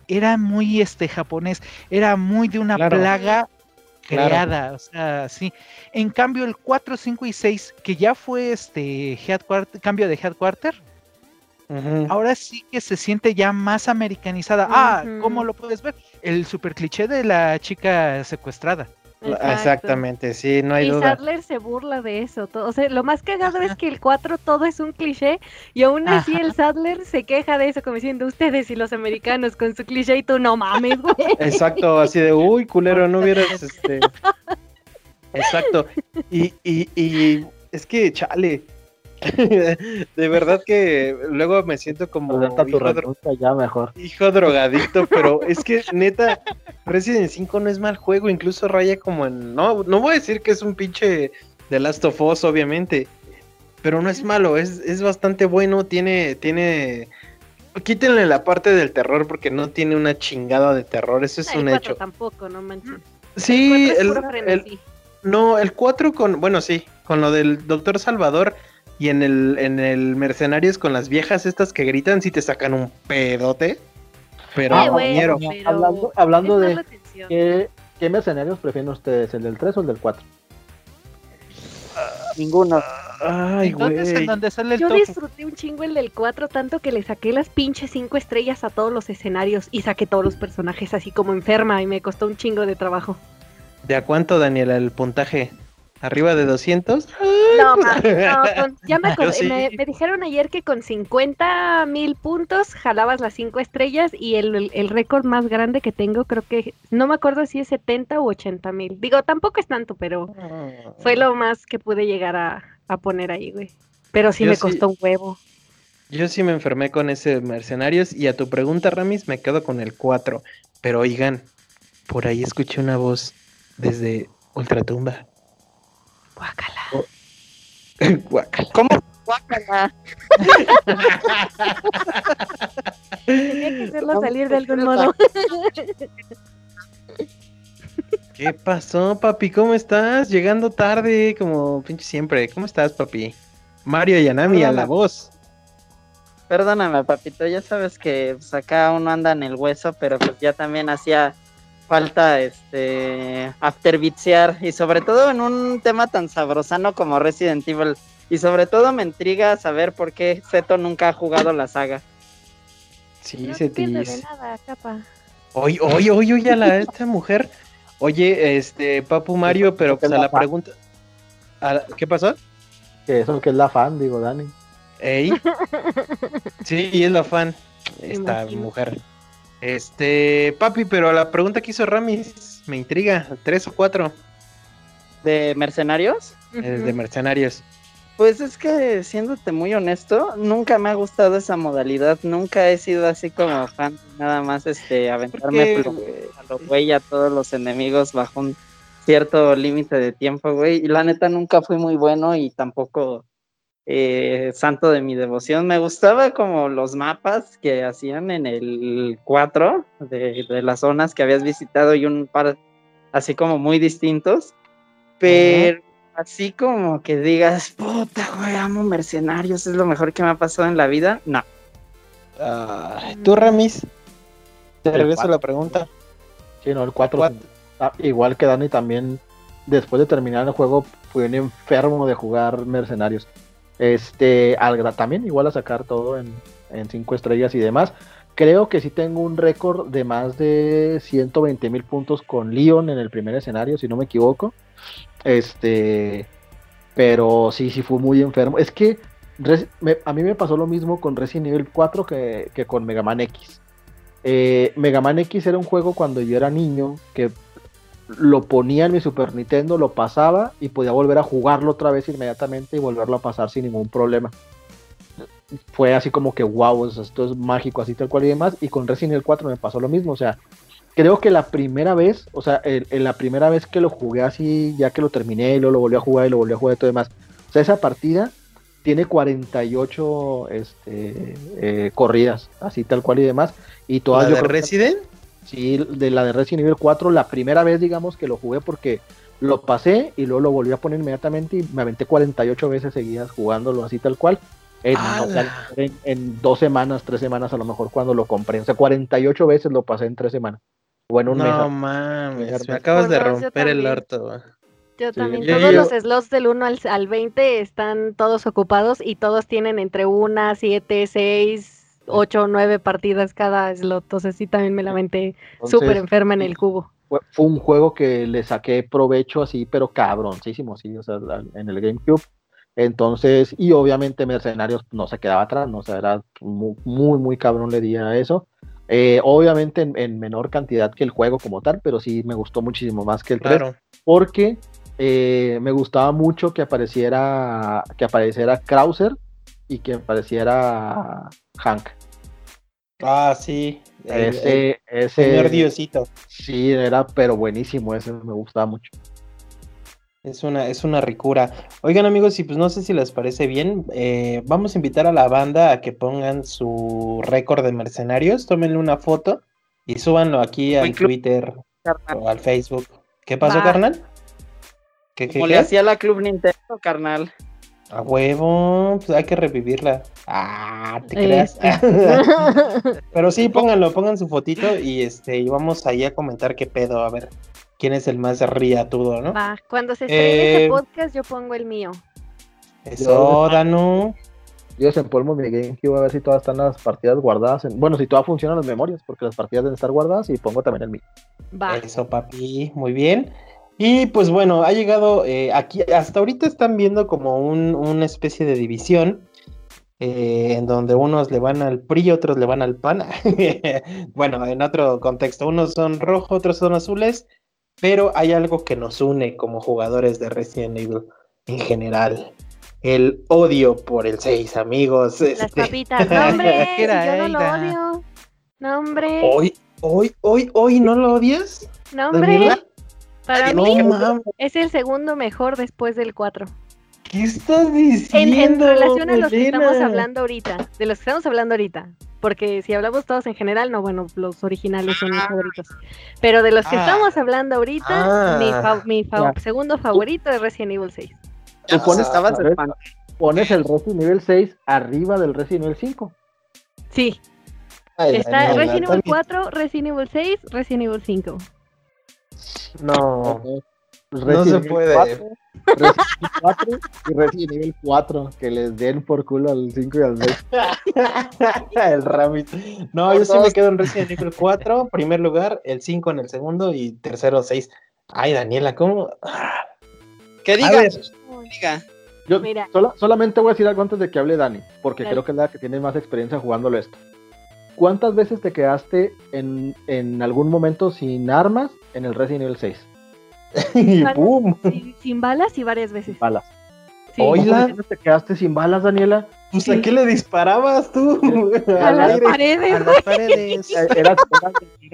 era muy este japonés, era muy de una plaga creada, o sea, sí. En cambio el 4, 5 y 6, que ya fue este headquarter, cambio de headquarter, ahora sí que se siente ya más americanizada. Ah, ¿cómo lo puedes ver? El super cliché de la chica secuestrada. Exactamente, sí, no hay y duda. Y Sadler se burla de eso. Todo. O sea, lo más cagado es que el 4 todo es un cliché y aún así el Sadler se queja de eso, como diciendo ustedes y los americanos con su cliché y tú no mames, güey. Exacto, así de uy, culero, no hubieras este. Exacto. Y, y, y es que, chale, de verdad que luego me siento como hijo, ya mejor. hijo drogadicto, pero es que neta, Resident 5 no es mal juego, incluso raya como en... No, no voy a decir que es un pinche de Last of Us, obviamente, pero no es malo, es, es bastante bueno, tiene... tiene Quítenle la parte del terror porque no tiene una chingada de terror, eso es un hecho. tampoco, no manches. Sí, el, no, el 4 con, bueno, sí, con lo del Doctor Salvador, y en el, en el Mercenarios con las viejas estas que gritan, si te sacan un pedote. Pero, hablando, de ¿qué, ¿qué, mercenarios prefieren ustedes, el del 3 o el del 4? Ninguno. Ay, güey. Yo disfruté un chingo el del 4, tanto que le saqué las pinches 5 estrellas a todos los escenarios y saqué todos los personajes así como enferma y me costó un chingo de trabajo. ¿De a cuánto, Daniela, el puntaje? ¿Arriba de 200? No, no ya me, acordé, me, dijeron ayer que con 50 mil puntos jalabas las 5 estrellas y el, el récord más grande que tengo creo que, no me acuerdo si es 70 u 80 mil. Digo, tampoco es tanto, pero fue lo más que pude llegar a, a poner ahí, güey. Pero sí me costó un huevo. Yo sí me enfermé con ese Mercenarios y a tu pregunta, Ramis, me quedo con el 4. Pero oigan, por ahí escuché una voz desde Ultratumba. Guácala. Oh. Guácala. ¿Cómo? Guácala. Tenía que hacerlo salir de algún modo. ¿Qué pasó, papi? ¿Cómo estás? Llegando tarde, como pinche siempre. ¿Cómo estás, papi? Mario Yanami a la voz. Perdóname, papito, ya sabes que pues, acá uno anda en el hueso, pero pues ya también hacía falta este afterbitsear y sobre todo en un tema tan sabrosano como Resident Evil y sobre todo me intriga saber por qué Zeto nunca ha jugado la saga. Sí, se te dice. Oye, oye, oye, oye, a la, esta mujer. Oye, este, Papu Mario, pero pues a la pregunta. ¿Qué pasó? Que eso que es la fan, digo, Dani. ¿Ey? Sí, es la fan. Esta mujer. Este, papi, pero la pregunta que hizo Ramis me intriga. ¿Tres o cuatro? ¿De mercenarios? de mercenarios. Pues es que, siéndote muy honesto, nunca me ha gustado esa modalidad. Nunca he sido así como fan, nada más este aventarme a lo güey a todos los enemigos bajo un cierto límite de tiempo, güey. Y la neta nunca fui muy bueno y tampoco eh, santo de mi devoción. Me gustaba como los mapas que hacían en el 4 de, de las zonas que habías visitado y un par así como muy distintos. Pero así como que digas, puta, güey, amo mercenarios, es lo mejor que me ha pasado en la vida, no. ¿Tú, Ramis? Te regreso la pregunta. Sí, no, el 4. Ah, igual que Dani también, después de terminar el juego, fui un enfermo de jugar mercenarios. Este, al, también igual a sacar todo en 5 estrellas y demás. Creo que sí tengo un récord de más de 120 mil puntos con Leon en el primer escenario, si no me equivoco. Este, pero sí, sí fue muy enfermo. Es que a mí me pasó lo mismo con Resident Evil 4 que, con Mega Man X. Eh, Mega Man X era un juego cuando yo era niño que lo ponía en mi Super Nintendo, lo pasaba y podía volver a jugarlo otra vez inmediatamente y volverlo a pasar sin ningún problema fue así como que wow, esto es mágico, así tal cual y demás. Y con Resident Evil 4 me pasó lo mismo, o sea, creo que la primera vez, o sea, en, la primera vez que lo jugué así, ya que lo terminé y luego lo volví a jugar y lo volví a jugar y todo demás, o sea, esa partida tiene 48 este, eh, corridas, así tal cual y demás. Y todas ¿La de Resident? Sí, de la de Resident Evil 4, la primera vez, digamos, que lo jugué porque lo pasé y luego lo volví a poner inmediatamente y me aventé 48 veces seguidas jugándolo así tal cual. En, dos semanas, tres semanas a lo mejor cuando lo compré. O sea, 48 veces lo pasé en tres semanas. O en un mes. No mames, me acabas de romper el orto. Yo también, todos los slots del 1 al, al, 20 están todos ocupados y todos tienen entre una, siete, seis, ocho, nueve partidas cada slot. Entonces sí, también me la mente súper enferma en el cubo. Fue, fue, un juego que le saqué provecho así, pero cabroncísimo, sí, o sea, en el GameCube entonces, y obviamente Mercenarios no se quedaba atrás, ¿no? O sea, era muy, muy, cabrón le di a eso. Eh, obviamente en, menor cantidad que el juego como tal, pero sí me gustó muchísimo más que el 3. Porque eh, me gustaba mucho que apareciera, que apareciera Krauser y que apareciera Hank. Ah, sí. ese, ese, señor Diosito. Sí, era pero buenísimo, ese me gustaba mucho. Es una, es una ricura. Oigan amigos, y pues no sé si les parece bien, eh, vamos a invitar a la banda a que pongan su récord de mercenarios, tómenle una foto y súbanlo aquí al Twitter o al Facebook. ¿Qué pasó, carnal? ¿Qué, Como le hacía la Club Nintendo, carnal. A huevo, pues hay que revivirla. Ah, te creas. Pero sí, pónganlo, pongan su fotito y este, y vamos ahí a comentar qué pedo, a ver quién es el más riatudo, ¿no? Va, cuando se estrene este podcast, yo pongo el mío. Eso, Danu. Yo desempolvo mi GameCube a ver si todas están las partidas guardadas. bueno, si todas funcionan las memorias, porque las partidas deben estar guardadas y pongo también el mío. Va. Eso, papi, muy bien. Y pues bueno, ha llegado eh, aquí, hasta ahorita están viendo como un, una especie de división. Eh, en donde unos le van al PRI, otros le van al PAN. bueno, en otro contexto, unos son rojos, otros son azules, pero hay algo que nos une como jugadores de Resident Evil en general. El odio por el 6, amigos. Las este. papitas, no hombre, yo no lo odio. No hombre. Hoy, hoy, hoy, hoy, ¿no lo odias? No hombre. Para mí es el segundo mejor después del 4. ¿Qué estás diciendo? En, relación a los que estamos hablando ahorita, de los que estamos hablando ahorita, porque si hablamos todos en general, no, bueno, los originales son mis ah. favoritos. Pero de los que ah. estamos hablando ahorita, mi, ah. segundo favorito es Resident Evil 6. Tú pones, pones el Resident Evil 6 arriba del Resident Evil 5. Sí. Está Resident Evil 4, Resident Evil 6, Resident Evil 5. No. no se puede. Resident 4 y Resident Evil 4, que les den por culo al 5 y al 6. el Rabbit. No, yo sí me quedo en Resident Evil 4, primer lugar, el 5 en el segundo y tercero 6. Ay, Daniela, ¿cómo? ¿Qué digas? Diga. Yo solamente voy a decir algo antes de que hable Dani, porque creo que es la que tiene más experiencia jugándolo esto. ¿Cuántas veces te quedaste en, en algún momento sin armas en el Resident Evil 6? y ¡pum! Sin, balas y varias veces. Balas. Oiga, ¿te quedaste sin balas, Daniela? Pues a qué le disparabas tú? A, las paredes. A las paredes. ¿Era,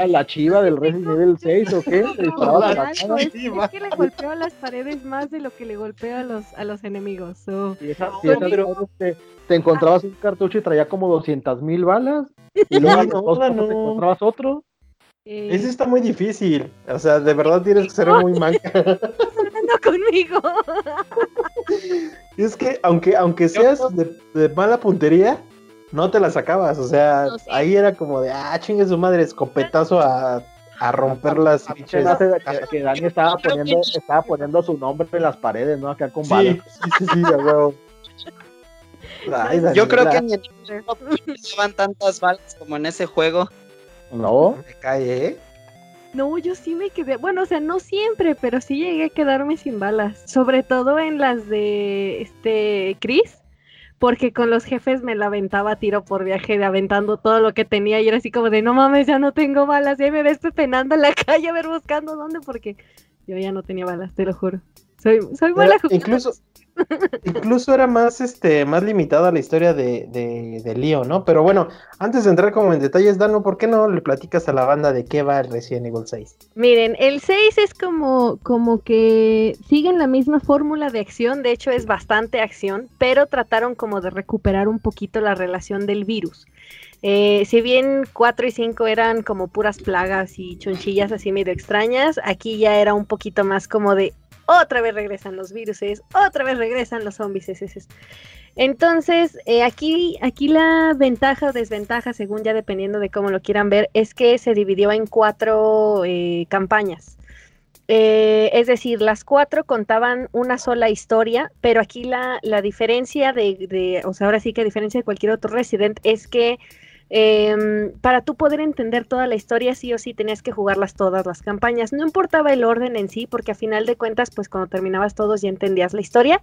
la chiva del Resident Evil 6 o qué? ¿Te disparabas a es, es, que le golpeó a las paredes más de lo que le golpeó a los, a los enemigos. So. esa, pero... te, te, encontrabas un cartucho y traía como 200 mil balas. Y luego no, no, no. te encontrabas otro. Eh... Ese está muy difícil. O sea, de verdad tienes que ser muy manca. hablando conmigo. es que aunque, aunque seas de, mala puntería, no te la sacabas. O sea, ahí era como de, ah, chingue su madre, escopetazo a, a romper las pinches. Que, Dani estaba poniendo, estaba poniendo su nombre en las paredes, ¿no? Acá con balas. Sí, sí, sí, de huevo. Yo creo que en el no llevan tantas balas como en ese juego. No. Me cae, ¿eh? No, yo sí me quedé, bueno, o sea, no siempre, pero sí llegué a quedarme sin balas, sobre todo en las de este Chris, porque con los jefes me la aventaba tiro por viaje, de aventando todo lo que tenía y era así como de, no mames, ya no tengo balas, ya me ves penando en la calle a ver buscando dónde, porque yo ya no tenía balas, te lo juro. Soy, soy buena Incluso, Incluso era más, este, más limitada la historia de, de, Leo, ¿no? Pero bueno, antes de entrar como en detalles, Dano, ¿por qué no le platicas a la banda de qué va el Resident Evil 6? Miren, el 6 es como, como que siguen la misma fórmula de acción, de hecho es bastante acción, pero trataron como de recuperar un poquito la relación del virus. Eh, si bien 4 y 5 eran como puras plagas y chonchillas así medio extrañas, aquí ya era un poquito más como de otra vez regresan los virus, otra vez regresan los zombies. Entonces, eh, aquí, aquí la ventaja o desventaja, según ya dependiendo de cómo lo quieran ver, es que se dividió en cuatro eh, campañas. Eh, es decir, las cuatro contaban una sola historia, pero aquí la, la diferencia de, de, o sea, ahora sí que a diferencia de cualquier otro Resident, es que eh, para tú poder entender toda la historia, sí o sí tenías que jugarlas todas las campañas. No importaba el orden en sí, porque a final de cuentas, pues cuando terminabas todos ya entendías la historia.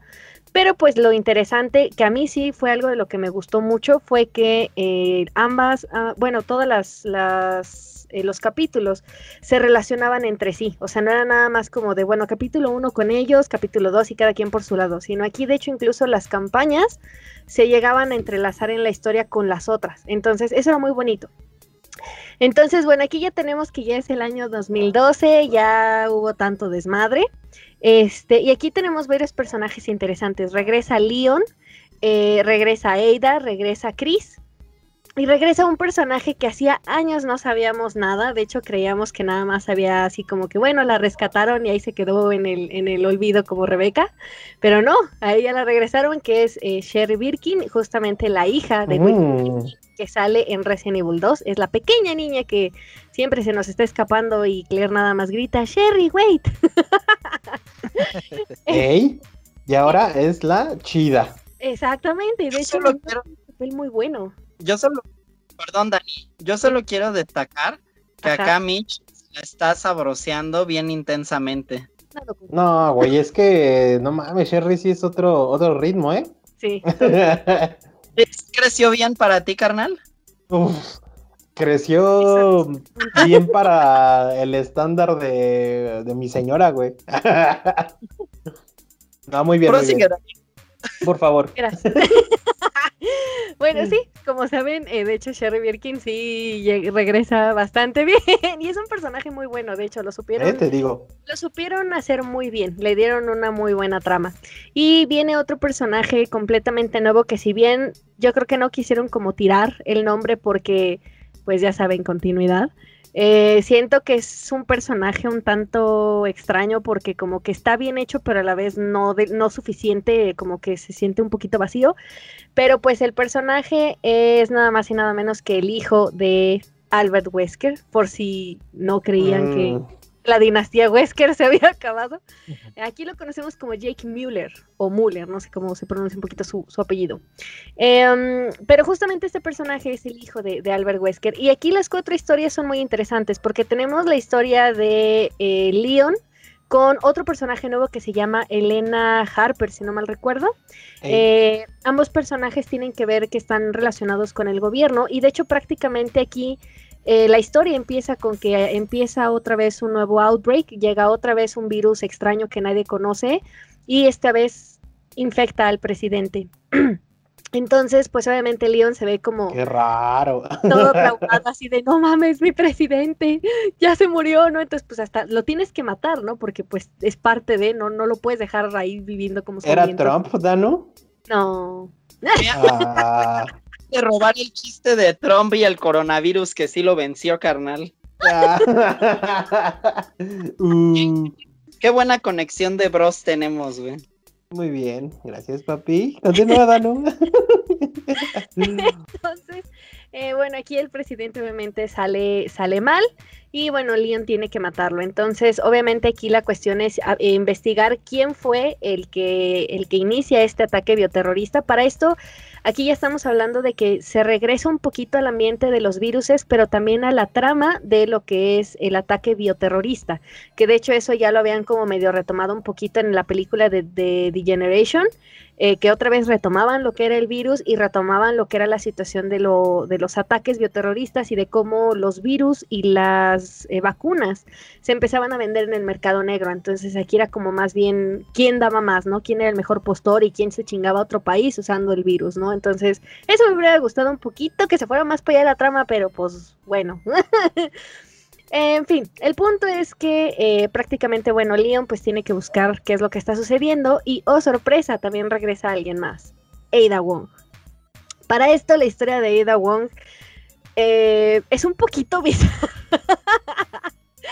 Pero pues lo interesante, que a mí sí fue algo de lo que me gustó mucho, fue que eh, ambas, ah, bueno, todas las, las eh, los capítulos se relacionaban entre sí, o sea, no era nada más como de, bueno, capítulo 1 con ellos, capítulo 2 y cada quien por su lado, sino aquí de hecho incluso las campañas se llegaban a entrelazar en la historia con las otras, entonces eso era muy bonito. Entonces, bueno, aquí ya tenemos que ya es el año 2012, ya hubo tanto desmadre. Este, y aquí tenemos varios personajes interesantes. Regresa Leon, eh, regresa Ada, regresa Chris, y regresa un personaje que hacía años no sabíamos nada, de hecho creíamos que nada más había así como que bueno, la rescataron y ahí se quedó en el, en el olvido como Rebeca, pero no, a ella la regresaron que es eh, Sherry Birkin, justamente la hija de mm. que sale en Resident Evil 2, es la pequeña niña que siempre se nos está escapando y Claire nada más grita, Sherry, wait. Ey, y ahora es la chida. Exactamente, de hecho, es un papel muy bueno yo solo, perdón Dani, yo solo quiero destacar que acá Mitch la está sabroseando bien intensamente. No, güey, es que no mames, Sherry sí es otro, otro ritmo, ¿eh? Sí. ¿Creció bien para ti, carnal? Uf, creció bien para el estándar de, de mi señora, güey. no, muy bien. Muy bien. Por favor. Gracias. bueno, sí, como saben, eh, de hecho Sherry Birkin sí regresa bastante bien y es un personaje muy bueno, de hecho lo supieron. Eh, te digo. Lo supieron hacer muy bien, le dieron una muy buena trama. Y viene otro personaje completamente nuevo que si bien yo creo que no quisieron como tirar el nombre porque pues ya saben continuidad. Eh, siento que es un personaje un tanto extraño porque como que está bien hecho, pero a la vez no, no suficiente, como que se siente un poquito vacío. Pero pues el personaje es nada más y nada menos que el hijo de Albert Wesker, por si no creían que mm la dinastía Wesker se había acabado. Aquí lo conocemos como Jake Mueller o Muller, no sé cómo se pronuncia un poquito su, apellido. Em, pero justamente este personaje es el hijo de, Albert Wesker. Y aquí las cuatro historias son muy interesantes porque tenemos la historia de eh, Leon con otro personaje nuevo que se llama Elena Harper, si no mal recuerdo. Eh, ambos personajes tienen que ver que están relacionados con el gobierno y de hecho prácticamente aquí eh, la historia empieza con que empieza otra vez un nuevo outbreak, llega otra vez un virus extraño que nadie conoce y esta vez infecta al presidente. Entonces, pues obviamente Leon se ve como... Qué raro. Todo traumado, así de, no mames, mi presidente, ya se murió, ¿no? Entonces, pues hasta lo tienes que matar, ¿no? Porque pues es parte de, no, no lo puedes dejar ahí viviendo como... ¿Era Trump, Dano? No. Ah. De robar el chiste de Trump y el coronavirus que sí lo venció, carnal. Uh. Qué buena conexión de bros tenemos, güey. Muy bien, gracias papi. Continúa, Danu. Entonces, eh, bueno, aquí el presidente obviamente sale, sale mal y bueno, Leon tiene que matarlo. Entonces, obviamente aquí la cuestión es ah, investigar quién fue el que, el que inicia este ataque bioterrorista. Para esto Aquí ya estamos hablando de que se regresa un poquito al ambiente de los viruses, pero también a la trama de lo que es el ataque bioterrorista, que de hecho eso ya lo habían como medio retomado un poquito en la película de, de The Generation, eh, que otra vez retomaban lo que era el virus y retomaban lo que era la situación de, lo, de los ataques bioterroristas y de cómo los virus y las eh, vacunas se empezaban a vender en el mercado negro. Entonces aquí era como más bien quién daba más, ¿no? ¿Quién era el mejor postor y quién se chingaba a otro país usando el virus, ¿no? Entonces eso me hubiera gustado un poquito que se fuera más para allá la trama, pero pues bueno. En fin, el punto es que eh, prácticamente, bueno, Leon pues tiene que buscar qué es lo que está sucediendo y, oh sorpresa, también regresa alguien más, Ada Wong. Para esto, la historia de Ada Wong eh, es un poquito bizarra.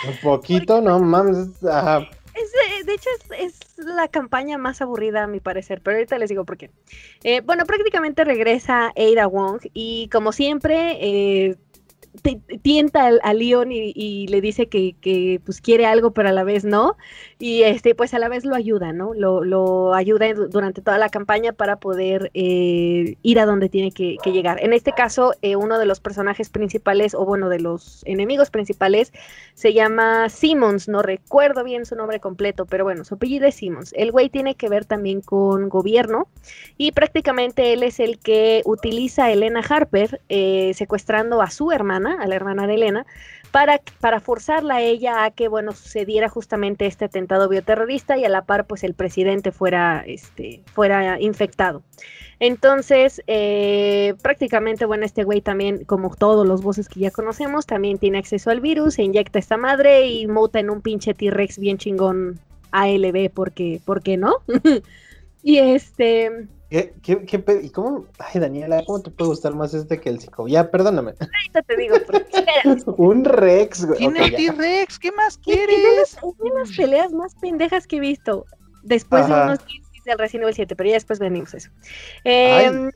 Un poquito, no mames. Eh, de hecho, es, la campaña más aburrida a mi parecer, pero ahorita les digo por qué. bueno, prácticamente regresa Ada Wong y como siempre, tienta a, Leon y, le dice que, pues quiere algo, pero a la vez no. Y este, pues a la vez lo ayuda, ¿no? Lo, ayuda durante toda la campaña para poder eh, ir a donde tiene que, llegar. En este caso, eh, uno de los personajes principales, o bueno, de los enemigos principales, se llama Simmons. No recuerdo bien su nombre completo, pero bueno, su apellido es Simmons. El güey tiene que ver también con gobierno y prácticamente él es el que utiliza a Elena Harper eh, secuestrando a su hermana a la hermana de Elena, para, para forzarla a ella a que, bueno, sucediera justamente este atentado bioterrorista y a la par, pues el presidente fuera, este, fuera infectado. Entonces, eh, prácticamente, bueno, este güey también, como todos los voces que ya conocemos, también tiene acceso al virus, se inyecta esta madre y mota en un pinche T-Rex bien chingón ALB, porque, ¿por qué no? y este, ¿Qué, qué, qué ¿Y cómo? Ay, Daniela, ¿cómo te puede gustar más este que el psico? Ya, perdóname. Ahorita te digo, Un Rex, güey. Tiene okay, T-Rex, ¿qué más quieres? Es de las peleas más pendejas que he visto. Después de unos 15 del Resident Evil 7, pero ya después venimos a eso. Eh,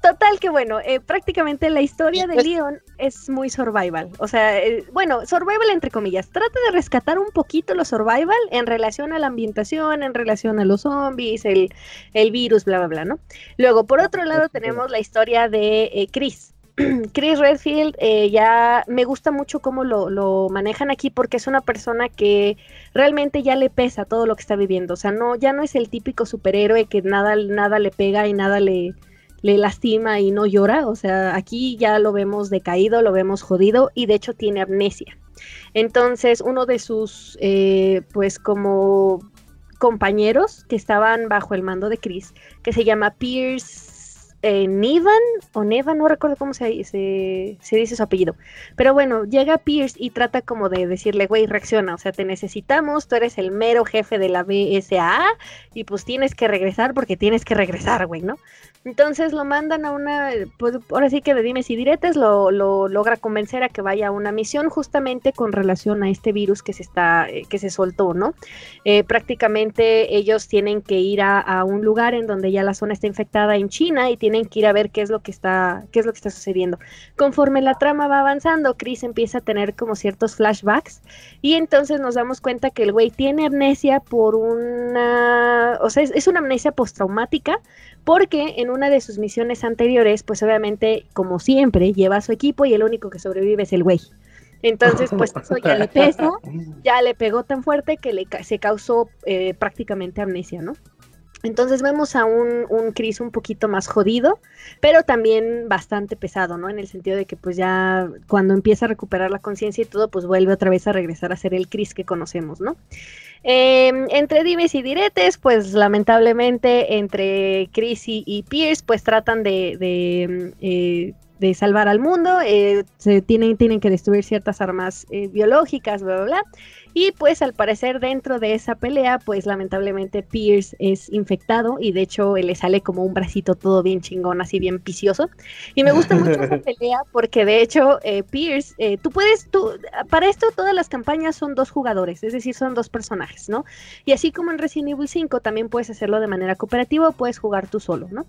Total que bueno, eh, prácticamente la historia de pues Leon es muy survival. O sea, eh, bueno, survival entre comillas. Trata de rescatar un poquito lo survival en relación a la ambientación, en relación a los zombies, el, el virus, bla, bla, bla, ¿no? Luego, por otro lado, tenemos la historia de eh, Chris. Chris Redfield ya me gusta mucho cómo lo, lo, manejan aquí porque es una persona que realmente ya le pesa todo lo que está viviendo. O sea, no, ya no es el típico superhéroe que nada, nada le pega y nada le, le lastima y no llora, o sea, aquí ya lo vemos decaído, lo vemos jodido y de hecho tiene amnesia. Entonces, uno de sus, eh, pues como compañeros que estaban bajo el mando de Chris, que se llama Pierce Nivan o Nevan, no recuerdo cómo se, dice su apellido. Pero bueno, llega Pierce y trata como de decirle, güey, reacciona, o sea, te necesitamos, tú eres el mero jefe de la BSA y pues tienes que regresar porque tienes que regresar, güey, ¿no? Entonces lo mandan a una, pues ahora sí que de dimes y diretes, lo, lo, logra convencer a que vaya a una misión justamente con relación a este virus que se está, eh, que se soltó, ¿no? Eh, prácticamente ellos tienen que ir a, a, un lugar en donde ya la zona está infectada en China y tienen que ir a ver qué es lo que está, qué es lo que está sucediendo. Conforme la trama va avanzando, Chris empieza a tener como ciertos flashbacks y entonces nos damos cuenta que el güey tiene amnesia por una, o sea, es, una amnesia postraumática porque en una de sus misiones anteriores, pues obviamente, como siempre, lleva a su equipo y el único que sobrevive es el güey. Entonces, pues eso ya le ya le pegó tan fuerte que le, se causó eh, prácticamente amnesia, ¿no? Entonces vemos a un, un Chris un poquito más jodido, pero también bastante pesado, ¿no? En el sentido de que pues ya cuando empieza a recuperar la conciencia y todo, pues vuelve otra vez a regresar a ser el Chris que conocemos, ¿no? Em, entre dimes y diretes, pues lamentablemente entre Chris y, Pierce, pues tratan de, de, eh, de salvar al mundo, eh, se tienen, tienen que destruir ciertas armas eh, biológicas, bla, bla, bla. Y pues al parecer dentro de esa pelea, pues lamentablemente Pierce es infectado y de hecho le sale como un bracito todo bien chingón, así bien picioso. Y me gusta mucho esa pelea porque de hecho eh, Pierce, eh, tú puedes, tú, para esto todas las campañas son dos jugadores, es decir, son dos personajes, ¿no? Y así como en Resident Evil 5 también puedes hacerlo de manera cooperativa o puedes jugar tú solo, ¿no?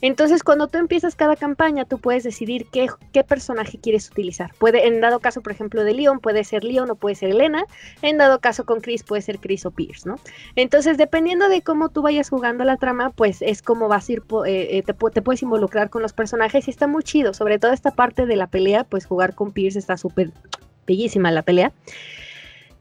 Entonces cuando tú empiezas cada campaña, tú puedes decidir qué, qué personaje quieres utilizar. Puede, en dado caso, por ejemplo, de Leon, puede ser Leon o puede ser Elena. En dado caso con Chris puede ser Chris o Pierce, ¿no? Entonces, dependiendo de cómo tú vayas jugando la trama, pues es como vas a ir, eh, eh, te, puedes involucrar con los personajes y está muy chido. Sobre todo esta parte de la pelea, pues jugar con Pierce está súper bellísima la pelea.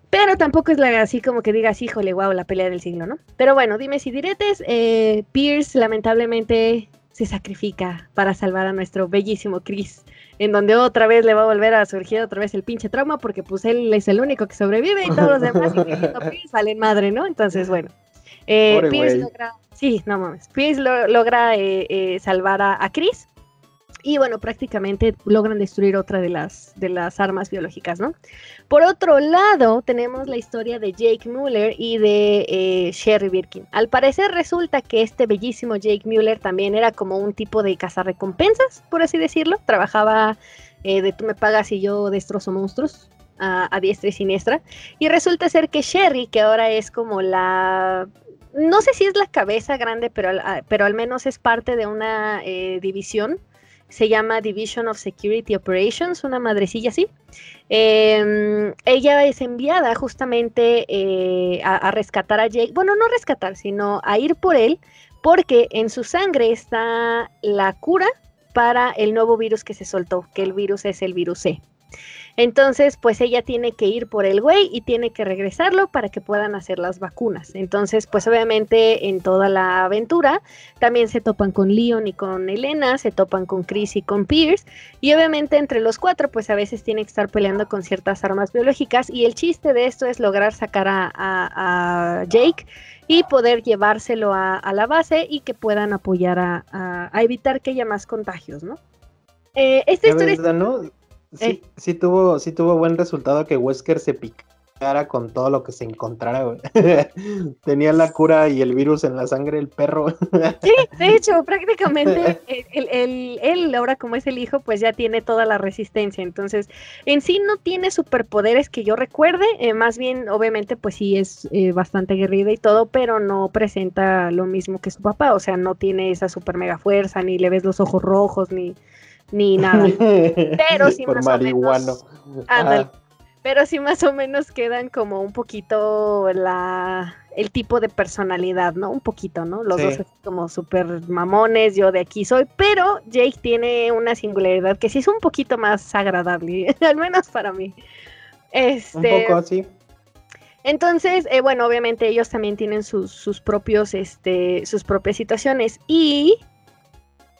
Pero tampoco es la, así como que digas, híjole, wow, la pelea del siglo, ¿no? Pero bueno, dime si diretes. Eh, Pierce lamentablemente se sacrifica para salvar a nuestro bellísimo Chris en donde otra vez le va a volver a surgir otra vez el pinche trauma, porque pues él es el único que sobrevive y todos los demás, salen madre, ¿no? Entonces, bueno. Eh, Pierce logra, sí, no mames, Pierce logra eh, eh, salvar a, a Chris y bueno, prácticamente logran destruir otra de las, de las armas biológicas, ¿no? Por otro lado, tenemos la historia de Jake Mueller y de eh, Sherry Birkin. Al parecer resulta que este bellísimo Jake Mueller también era como un tipo de cazarrecompensas, por así decirlo. Trabajaba eh, de tú me pagas y yo destrozo monstruos a, diestra y siniestra. Y resulta ser que Sherry, que ahora es como la no sé si es la cabeza grande, pero, pero al menos es parte de una eh, división se llama Division of Security Operations, una madrecilla así. Em, ella es enviada justamente eh, a, rescatar a Jake, bueno, no rescatar, sino a ir por él, porque en su sangre está la cura para el nuevo virus que se soltó, que el virus es el virus C. Entonces, pues ella tiene que ir por el güey y tiene que regresarlo para que puedan hacer las vacunas. Entonces, pues obviamente en toda la aventura también se topan con Leon y con Elena, se topan con Chris y con Pierce. Y obviamente entre los cuatro, pues a veces tienen que estar peleando con ciertas armas biológicas. Y el chiste de esto es lograr sacar a, Jake y poder llevárselo a, la base y que puedan apoyar a, evitar que haya más contagios, ¿no? Eh, esta historia... Eh. Sí, tuvo, sí tuvo buen resultado que Wesker se picara con todo lo que se encontrara, Tenía la cura y el virus en la sangre el perro. sí, de hecho, prácticamente él, ahora como es el hijo, pues ya tiene toda la resistencia. Entonces, en sí no tiene superpoderes que yo recuerde, eh, más bien, obviamente, pues sí es eh, bastante guerrida y todo, pero no presenta lo mismo que su papá, o sea, no tiene esa super mega fuerza, ni le ves los ojos rojos, ni ni nada. Pero sí más o menos. pero sí más o menos quedan como un poquito la el tipo de personalidad, ¿no? Un poquito, ¿no? Los dos como súper mamones, yo de aquí soy, pero Jake tiene una singularidad que sí es un poquito más agradable, al menos para mí. Este, un poco así. Entonces, eh, bueno, obviamente ellos también tienen sus, sus propios, este, sus propias situaciones y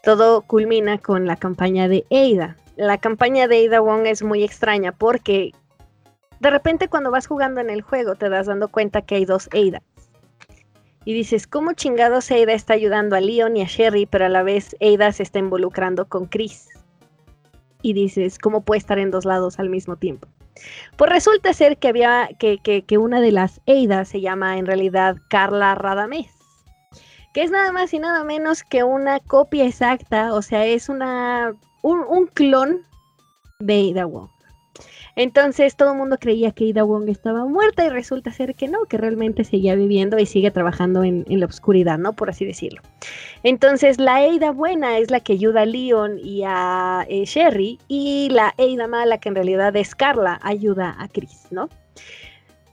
todo culmina con la campaña de Ada. La campaña de Ada Wong es muy extraña porque de repente cuando vas jugando en el juego te das dando cuenta que hay dos Ada. Y dices, ¿cómo chingados Ada está ayudando a Leon y a Sherry, pero a la vez Ada se está involucrando con Chris? Y dices, ¿cómo puede estar en dos lados al mismo tiempo? Pues resulta ser que había que, que, que una de las Ada se llama en realidad Carla Radamés que es nada más y nada menos que una copia exacta, o sea, es una un, clon de Ada Wong. Entonces todo el mundo creía que Ida Wong estaba muerta y resulta ser que no, que realmente seguía viviendo y sigue trabajando en, la oscuridad, ¿no? Por así decirlo. Entonces la Ada buena es la que ayuda a Leon y a eh, Sherry y la Ada mala, que en realidad es Carla, ayuda a Chris, ¿no?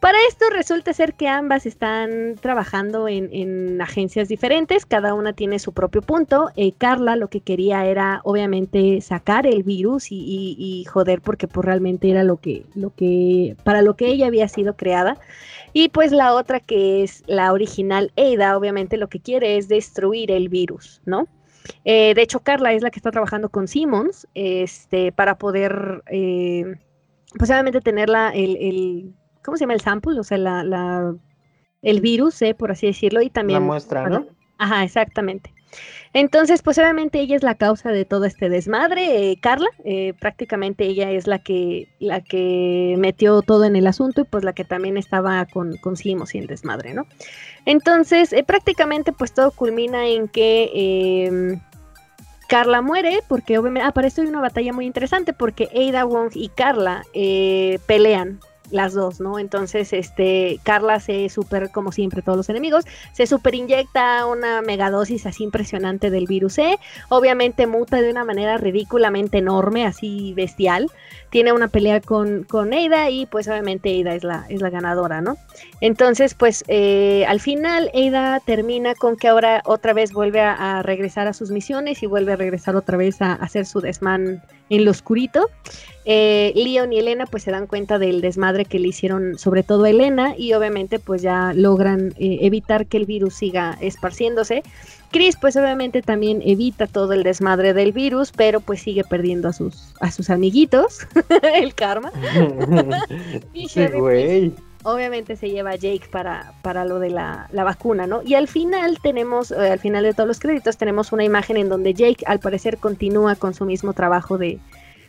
Para esto resulta ser que ambas están trabajando en, agencias diferentes, cada una tiene su propio punto. Eh, Carla lo que quería era obviamente sacar el virus y, joder porque pues realmente era lo que, lo que, para lo que ella había sido creada. Y pues la otra que es la original Ada, obviamente lo que quiere es destruir el virus, ¿no? Eh, de hecho, Carla es la que está trabajando con Simmons este, para poder, eh, pues obviamente tener el ¿cómo se llama? El sample, o sea, la, el virus, eh, por así decirlo, y también... La muestra, ¿no? Ajá, exactamente. Entonces, pues obviamente ella es la causa de todo este desmadre, eh, Carla, eh, prácticamente ella es la que, la que metió todo en el asunto y pues la que también estaba con, con Simos y el desmadre, ¿no? Entonces, prácticamente pues todo culmina en que em, Carla muere porque obviamente, ah, para esto hay una batalla muy interesante porque Ada Wong y Carla pelean las dos, ¿no? Entonces, este, Carla se super, como siempre, todos los enemigos, se super inyecta una megadosis así impresionante del virus E, obviamente muta de una manera ridículamente enorme, así bestial, tiene una pelea con, con Ada y pues obviamente Ada es la, es la ganadora, ¿no? Entonces, pues eh, al final Ada termina con que ahora otra vez vuelve a, regresar a sus misiones y vuelve a regresar otra vez a, hacer su desmán en lo oscurito. Eh, Leon y Elena pues se dan cuenta del desmadre que le hicieron sobre todo a Elena y obviamente pues ya logran eh, evitar que el virus siga esparciéndose. Chris pues obviamente también evita todo el desmadre del virus, pero pues sigue perdiendo a sus, a sus amiguitos, el karma. y pues, obviamente se lleva a Jake para, para lo de la, vacuna, ¿no? Y al final tenemos, eh, al final de todos los créditos, tenemos una imagen en donde Jake al parecer continúa con su mismo trabajo de,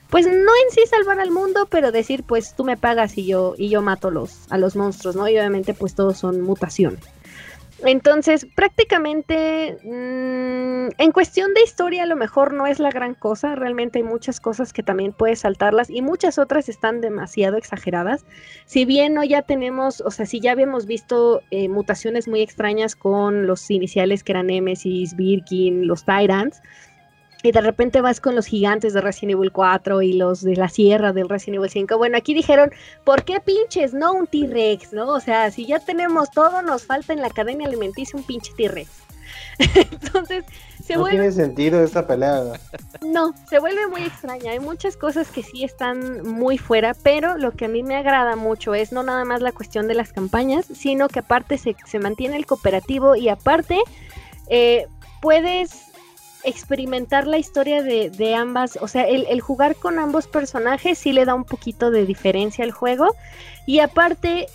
pues no en sí salvar al mundo, pero decir, pues tú me pagas y yo, y yo mato los, a los monstruos, ¿no? Y obviamente pues todos son mutaciones. Entonces, prácticamente, mm, en cuestión de historia, a lo mejor no es la gran cosa. Realmente hay muchas cosas que también puedes saltarlas y muchas otras están demasiado exageradas. Si bien no ya tenemos, o sea, si ya habíamos visto eh, mutaciones muy extrañas con los iniciales que eran Nemesis, Birkin, los Tyrants, y de repente vas con los gigantes de Resident Evil 4 y los de la sierra del Resident Evil 5. Bueno, aquí dijeron, ¿por qué pinches? No un T-Rex, ¿no? O sea, si ya tenemos todo, nos falta en la cadena alimenticia un pinche T-Rex. Entonces, se no tiene sentido esta pelea. No, se vuelve muy extraña. Hay muchas cosas que sí están muy fuera, pero lo que a mí me agrada mucho es no nada más la cuestión de las campañas, sino que aparte se, se mantiene el cooperativo y aparte eh, puedes experimentar la historia de, ambas, o sea, el, jugar con ambos personajes sí le da un poquito de diferencia al juego. Y aparte,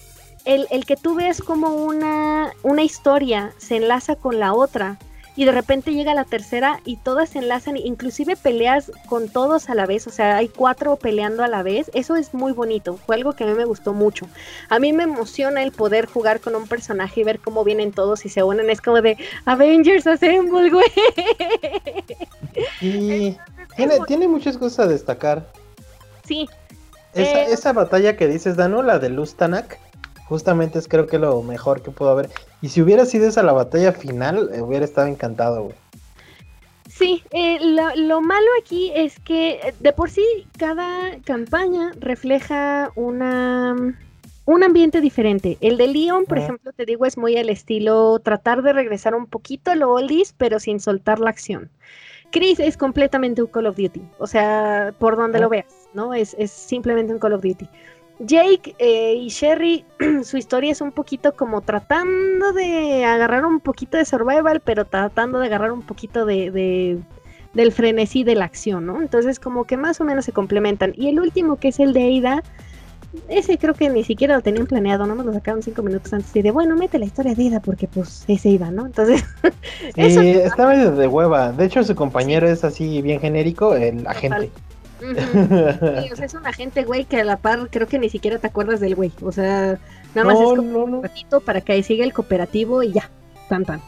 el, el que tú ves como una, una historia se enlaza con la otra y de repente llega la tercera y todas se enlazan, inclusive peleas con todos a la vez, o sea, hay cuatro peleando a la vez, eso es muy bonito, fue algo que a mí me gustó mucho. A mí me emociona el poder jugar con un personaje y ver cómo vienen todos y se unen, es como de Avengers Assemble, güey. Y tiene, tiene muchas cosas a destacar. Sí. Esa, eh, esa batalla que dices, Dano, la de Lustanak, justamente es creo que lo mejor que puedo haber. Y si hubiera sido esa la batalla final, eh, hubiera estado encantado, güey. Sí, eh, lo, malo aquí es que eh, de por sí cada campaña refleja una un ambiente diferente. El de Leon, por ejemplo, te digo, es muy al estilo tratar de regresar un poquito a lo oldies, pero sin soltar la acción. Chris es completamente un Call of Duty, o sea, por donde lo veas, ¿no? Es, es simplemente un Call of Duty. Jake eh, y Sherry, su historia es un poquito como tratando de agarrar un poquito de survival, pero tratando de agarrar un poquito de, del frenesí de la acción, ¿no? Entonces como que más o menos se complementan. Y el último, que es el de Ada, ese creo que ni siquiera lo tenían planeado, no me lo sacaron cinco minutos antes y de, bueno, mete la historia de Ada porque pues es Ada, ¿no? Entonces... sí, medio de hueva. De hecho su compañero es así bien genérico, el agente es un agente, güey, que a la par creo que ni siquiera te acuerdas del güey. O sea, nada más es como un ratito para que siga el cooperativo y ya. Tan tan.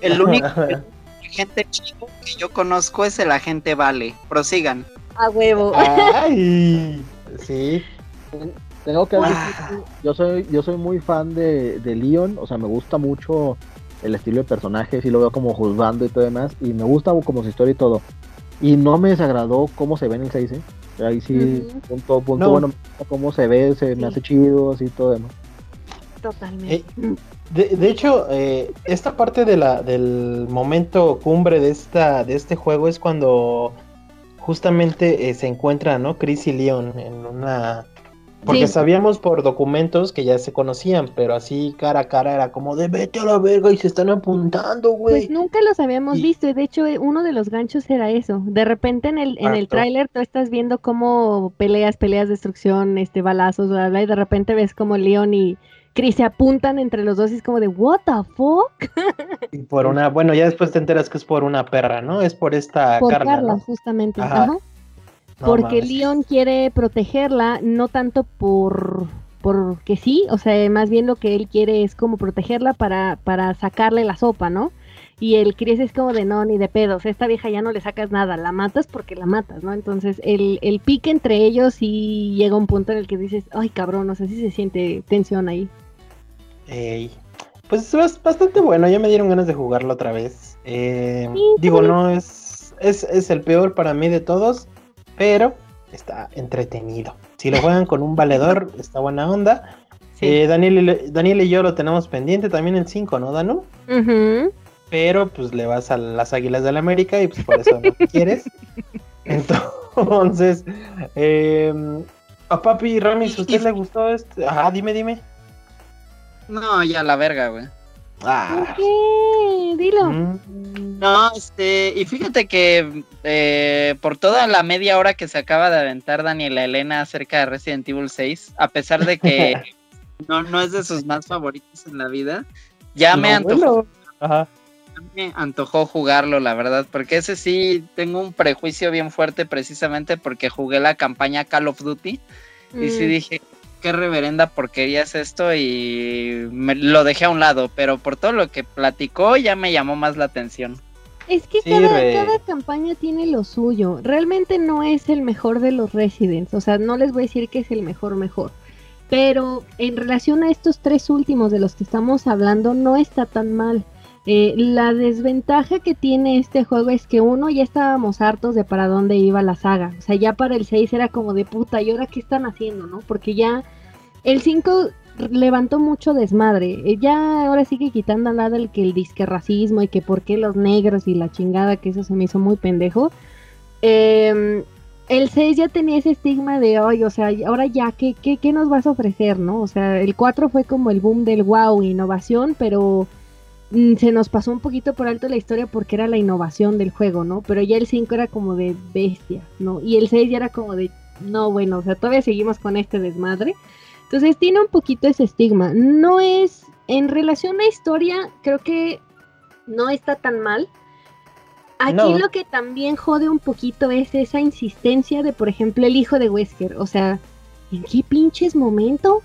el único agente chico que yo conozco es el agente Vale. Prosigan. A huevo. Ay, sí. Tengo que decir, yo soy, yo soy muy fan de, de Leon, o sea, me gusta mucho el estilo de personaje, sí lo veo como juzgando y todo demás, y me gusta como su historia y todo. Y no me desagradó cómo se ve en el 6, ¿eh? Ahí sí, punto, punto bueno, cómo se ve, se me hace chido, así todo demás. Totalmente. Eh, de, hecho, eh, esta parte de la, del momento cumbre de, esta, de este juego es cuando justamente se encuentran, ¿no? Chris y Leon en una porque sabíamos por documentos que ya se conocían, pero así cara a cara era como de vete a la verga y se están apuntando, güey. Pues nunca los habíamos visto, y de hecho eh, uno de los ganchos era eso. De repente en el, en el tráiler tú estás viendo cómo peleas, peleas, destrucción, este balazos, bla, bla, y de repente ves como Leon y Chris se apuntan entre los dos y es como de what the fuck. Y por una, bueno, ya después te enteras que es por una perra, ¿no? Es por esta por Carla, justamente. Ajá porque Leon quiere protegerla, no tanto por porque sí, o sea, más bien lo que él quiere es como protegerla para, para sacarle la sopa, ¿no? Y el Chris es como de no, ni de pedos, esta vieja ya no le sacas nada, la matas porque la matas, ¿no? Entonces el, el pique entre ellos y llega un punto en el que dices, ay cabrón, no sé si se siente tensión ahí. Ey, pues es bastante bueno, ya me dieron ganas de jugarlo otra vez. Eh, digo, no, es, es, es el peor para mí de todos pero está entretenido. Si lo juegan con un valedor, está buena onda. Eh, Daniel, Daniel, y yo lo tenemos pendiente también en 5, ¿no, Danu? Pero pues le vas a las Águilas del la América y pues por eso no quieres. Entonces, em, a papi Ramis, ¿usted le gustó este? Ajá, dime, dime. No, ya la verga, güey. Ah. ¿Qué? Dilo. Mm. No, este, y fíjate que eh, por toda la media hora que se acaba de aventar Daniela Elena acerca de Resident Evil 6, a pesar de que no, no es de sus más favoritos en la vida, ya me antojó. me antojó jugarlo, la verdad, porque ese sí tengo un prejuicio bien fuerte precisamente porque jugué la campaña Call of Duty y sí mm. dije, qué reverenda porquería es esto y me lo dejé a un lado, pero por todo lo que platicó ya me llamó más la atención. Es que cada, campaña tiene lo suyo. Realmente no es el mejor de los Residents. O sea, no les voy a decir que es el mejor mejor. Pero en relación a estos tres últimos de los que estamos hablando, no está tan mal. Eh, la desventaja que tiene este juego es que uno ya estábamos hartos de para dónde iba la saga. O sea, ya para el 6 era como de puta, ¿y ahora qué están haciendo, no? Porque ya el 5 levantó mucho desmadre. Eh, ya ahora sigue quitando al lado el que el disque racismo y que por qué los negros y la chingada, que eso se me hizo muy pendejo. Em, el 6 ya tenía ese estigma de, ay, o sea, ahora ya, ¿qué, ¿qué, qué, nos vas a ofrecer, no? O sea, el 4 fue como el boom del wow, innovación, pero se nos pasó un poquito por alto la historia porque era la innovación del juego, ¿no? Pero ya el 5 era como de bestia, ¿no? Y el 6 ya era como de, no, bueno, o sea, todavía seguimos con este desmadre. Entonces tiene un poquito ese estigma. No es, en relación a historia, creo que no está tan mal. Aquí lo que también jode un poquito es esa insistencia de, por ejemplo, el hijo de Wesker. O sea, ¿en qué pinches momento?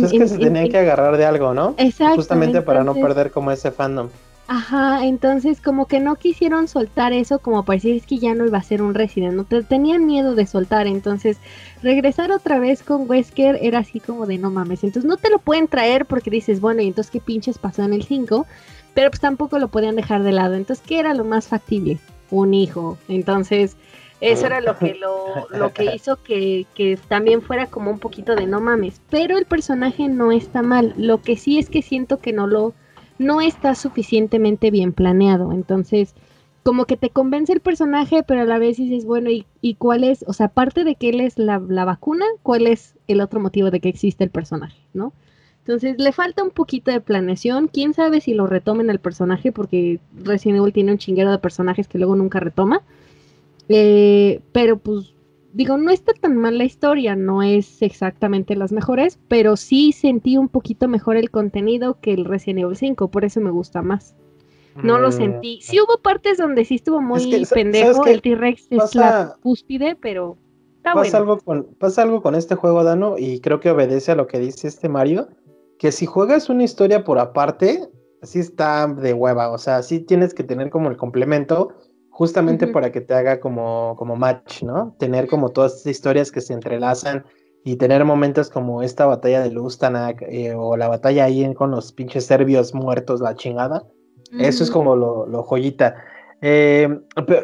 Pues es que se tenían que agarrar de algo, ¿no? Exacto. Justamente para no perder como ese fandom. Ajá, entonces como que no quisieron soltar eso como para decir es que ya no iba a ser un Resident, no te, tenían miedo de soltar, entonces regresar otra vez con Wesker era así como de no mames, entonces no te lo pueden traer porque dices, bueno, y entonces qué pinches pasó en el 5, pero pues tampoco lo podían dejar de lado, entonces ¿qué era lo más factible? Un hijo, entonces eso era lo que lo, lo que hizo que, que también fuera como un poquito de no mames, pero el personaje no está mal, lo que sí es que siento que no lo no está suficientemente bien planeado. Entonces, como que te convence el personaje, pero a la vez dices, bueno, ¿y, y cuál es? O sea, aparte de que él es la, vacuna, ¿cuál es el otro motivo de que existe el personaje, no? Entonces, le falta un poquito de planeación. Quién sabe si lo retomen el personaje, porque Resident Evil tiene un chinguero de personajes que luego nunca retoma. Eh, pero pues digo, no está tan mal la historia, no es exactamente las mejores, pero sí sentí un poquito mejor el contenido que el Resident Evil 5, por eso me gusta más. No lo mm. sentí. Sí hubo partes donde sí estuvo muy pendejo, el T-Rex es la cúspide, pero está pasa Algo con, pasa algo con este juego, Dano, y creo que obedece a lo que dice este Mario, que si juegas una historia por aparte, sí está de hueva, o sea, sí tienes que tener como el complemento, justamente para que te haga como, como match, ¿no? Tener como todas estas historias que se entrelazan y tener momentos como esta batalla de Lustanak eh, o la batalla ahí con los pinches serbios muertos, la chingada. Eso es como lo, lo joyita. Eh,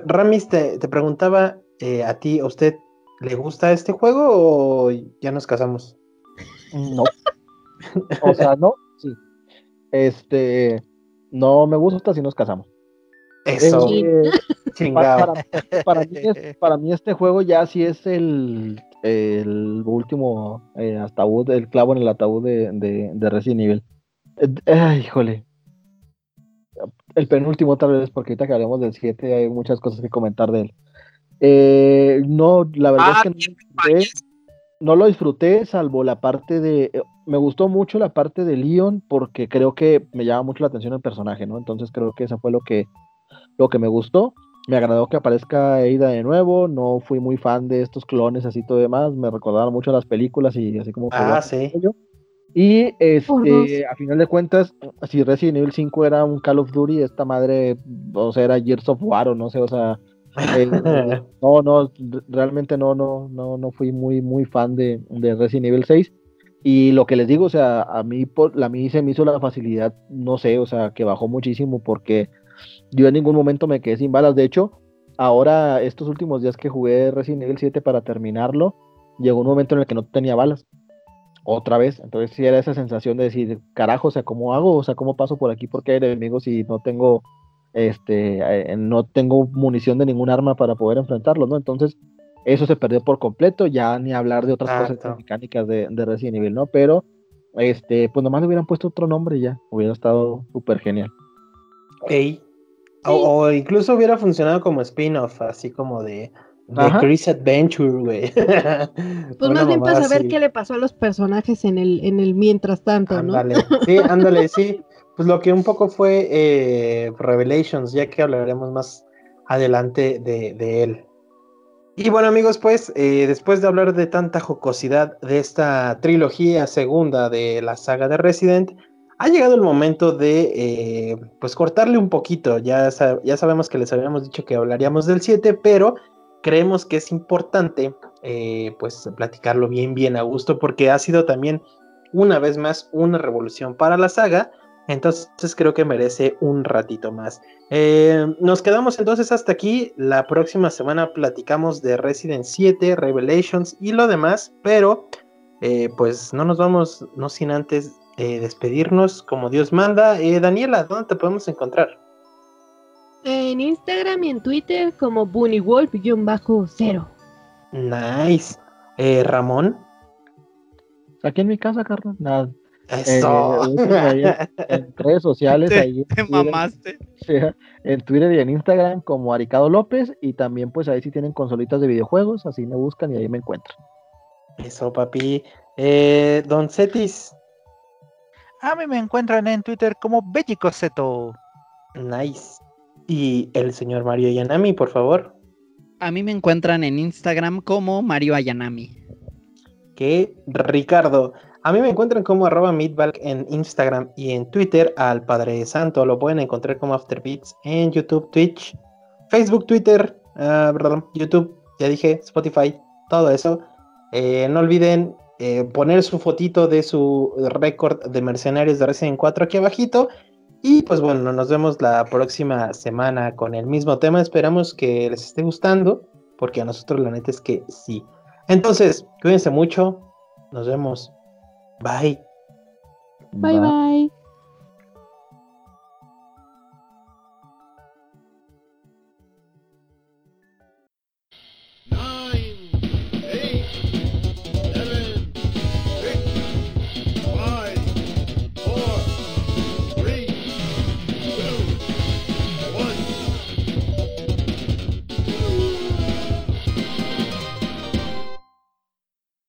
Ramis, te, preguntaba eh, a ti, ¿a usted le gusta este juego o ya nos casamos? No. O sea, no, sí. Este, no me gusta si nos casamos. Eso. Eh, para, para, mí para, mí este juego ya sí es el, el último eh, ataúd, el clavo en el ataúd de, de, Resident Evil. Eh, híjole. El penúltimo tal vez, porque ahorita que hablamos del 7 hay muchas cosas que comentar de él. Eh, no, la verdad es ah, que no, lo disfruté, salvo la parte de. Eh, me gustó mucho la parte de Leon, porque creo que me llama mucho la atención el personaje, ¿no? Entonces creo que eso fue lo que, lo que me gustó. Me agradó que aparezca Ada de nuevo. No fui muy fan de estos clones así todo demás. Me recordaban mucho las películas y así como. Ah, sí. Y este, a final de cuentas, si Resident Evil 5 era un Call of Duty, esta madre, o sea, era Gears of War o no sé, o sea, no, no, realmente no, no, no, no fui muy, muy fan de, de, Resident Evil 6. Y lo que les digo, o sea, a mí, por, a mí se me hizo la facilidad, no sé, o sea, que bajó muchísimo porque yo en ningún momento me quedé sin balas. De hecho, ahora, estos últimos días que jugué Resident Evil 7 para terminarlo, llegó un momento en el que no tenía balas. Otra vez, entonces sí era esa sensación de decir, carajo, o sea, ¿cómo hago? O sea, ¿cómo paso por aquí porque hay enemigos y no tengo este, eh, no tengo munición de ningún arma para poder enfrentarlo, ¿no? Entonces, eso se perdió por completo, ya ni hablar de otras cosas mecánicas de, de, Resident Evil, ¿no? Pero, este, pues nomás le hubieran puesto otro nombre ya, hubiera estado súper genial. Ey. O, incluso hubiera funcionado como spin-off, así como de, de Chris Adventure, güey. pues más bien para saber qué le pasó a los personajes en el, en el mientras tanto, ¿no? Sí, ándale, sí pues lo que un poco fue eh, Revelations, ya que hablaremos más adelante de, él. Y bueno amigos, pues eh, después de hablar de tanta jocosidad de esta trilogía segunda de la saga de Resident, ha llegado el momento de eh, pues cortarle un poquito. Ya, ya sabemos que les habíamos dicho que hablaríamos del 7, pero creemos que es importante pues platicarlo bien, bien a gusto, porque ha sido también una vez más una revolución para la saga entonces creo que merece un ratito más. Eh, nos quedamos entonces hasta aquí. La próxima semana platicamos de Resident 7, Revelations y lo demás. Pero eh, pues no nos vamos, no sin antes eh, despedirnos como Dios manda. Daniela, ¿dónde te podemos encontrar? En Instagram y en Twitter como BunnyWolf-0. Nice. Ramón. Aquí en mi casa, Carlos. Nada. Eso. Eh, en redes sociales. ahí mamaste. En Twitter y en Instagram como Aricado López. Y también, pues ahí si tienen consolitas de videojuegos, así me buscan y ahí me encuentran. Eso, papi. Eh, Don Cetis. A mí me encuentran en Twitter como Bellicoseto. Nice. Y el señor Mario Ayanami, por favor. A mí me encuentran en Instagram como Mario Ayanami. Que Ricardo. A mí me encuentran como arroba meatball en Instagram y en Twitter al Padre Santo. Lo pueden encontrar como Afterbeats en YouTube, Twitch, Facebook, Twitter, uh, perdón, YouTube, ya dije, Spotify, todo eso. Eh, no olviden eh, poner su fotito de su récord de mercenarios de Resident 4 aquí abajito. Y pues bueno, nos vemos la próxima semana con el mismo tema. Esperamos que les esté gustando, porque a nosotros la neta es que sí. Entonces, cuídense mucho. Nos vemos. Bye. Bye bye.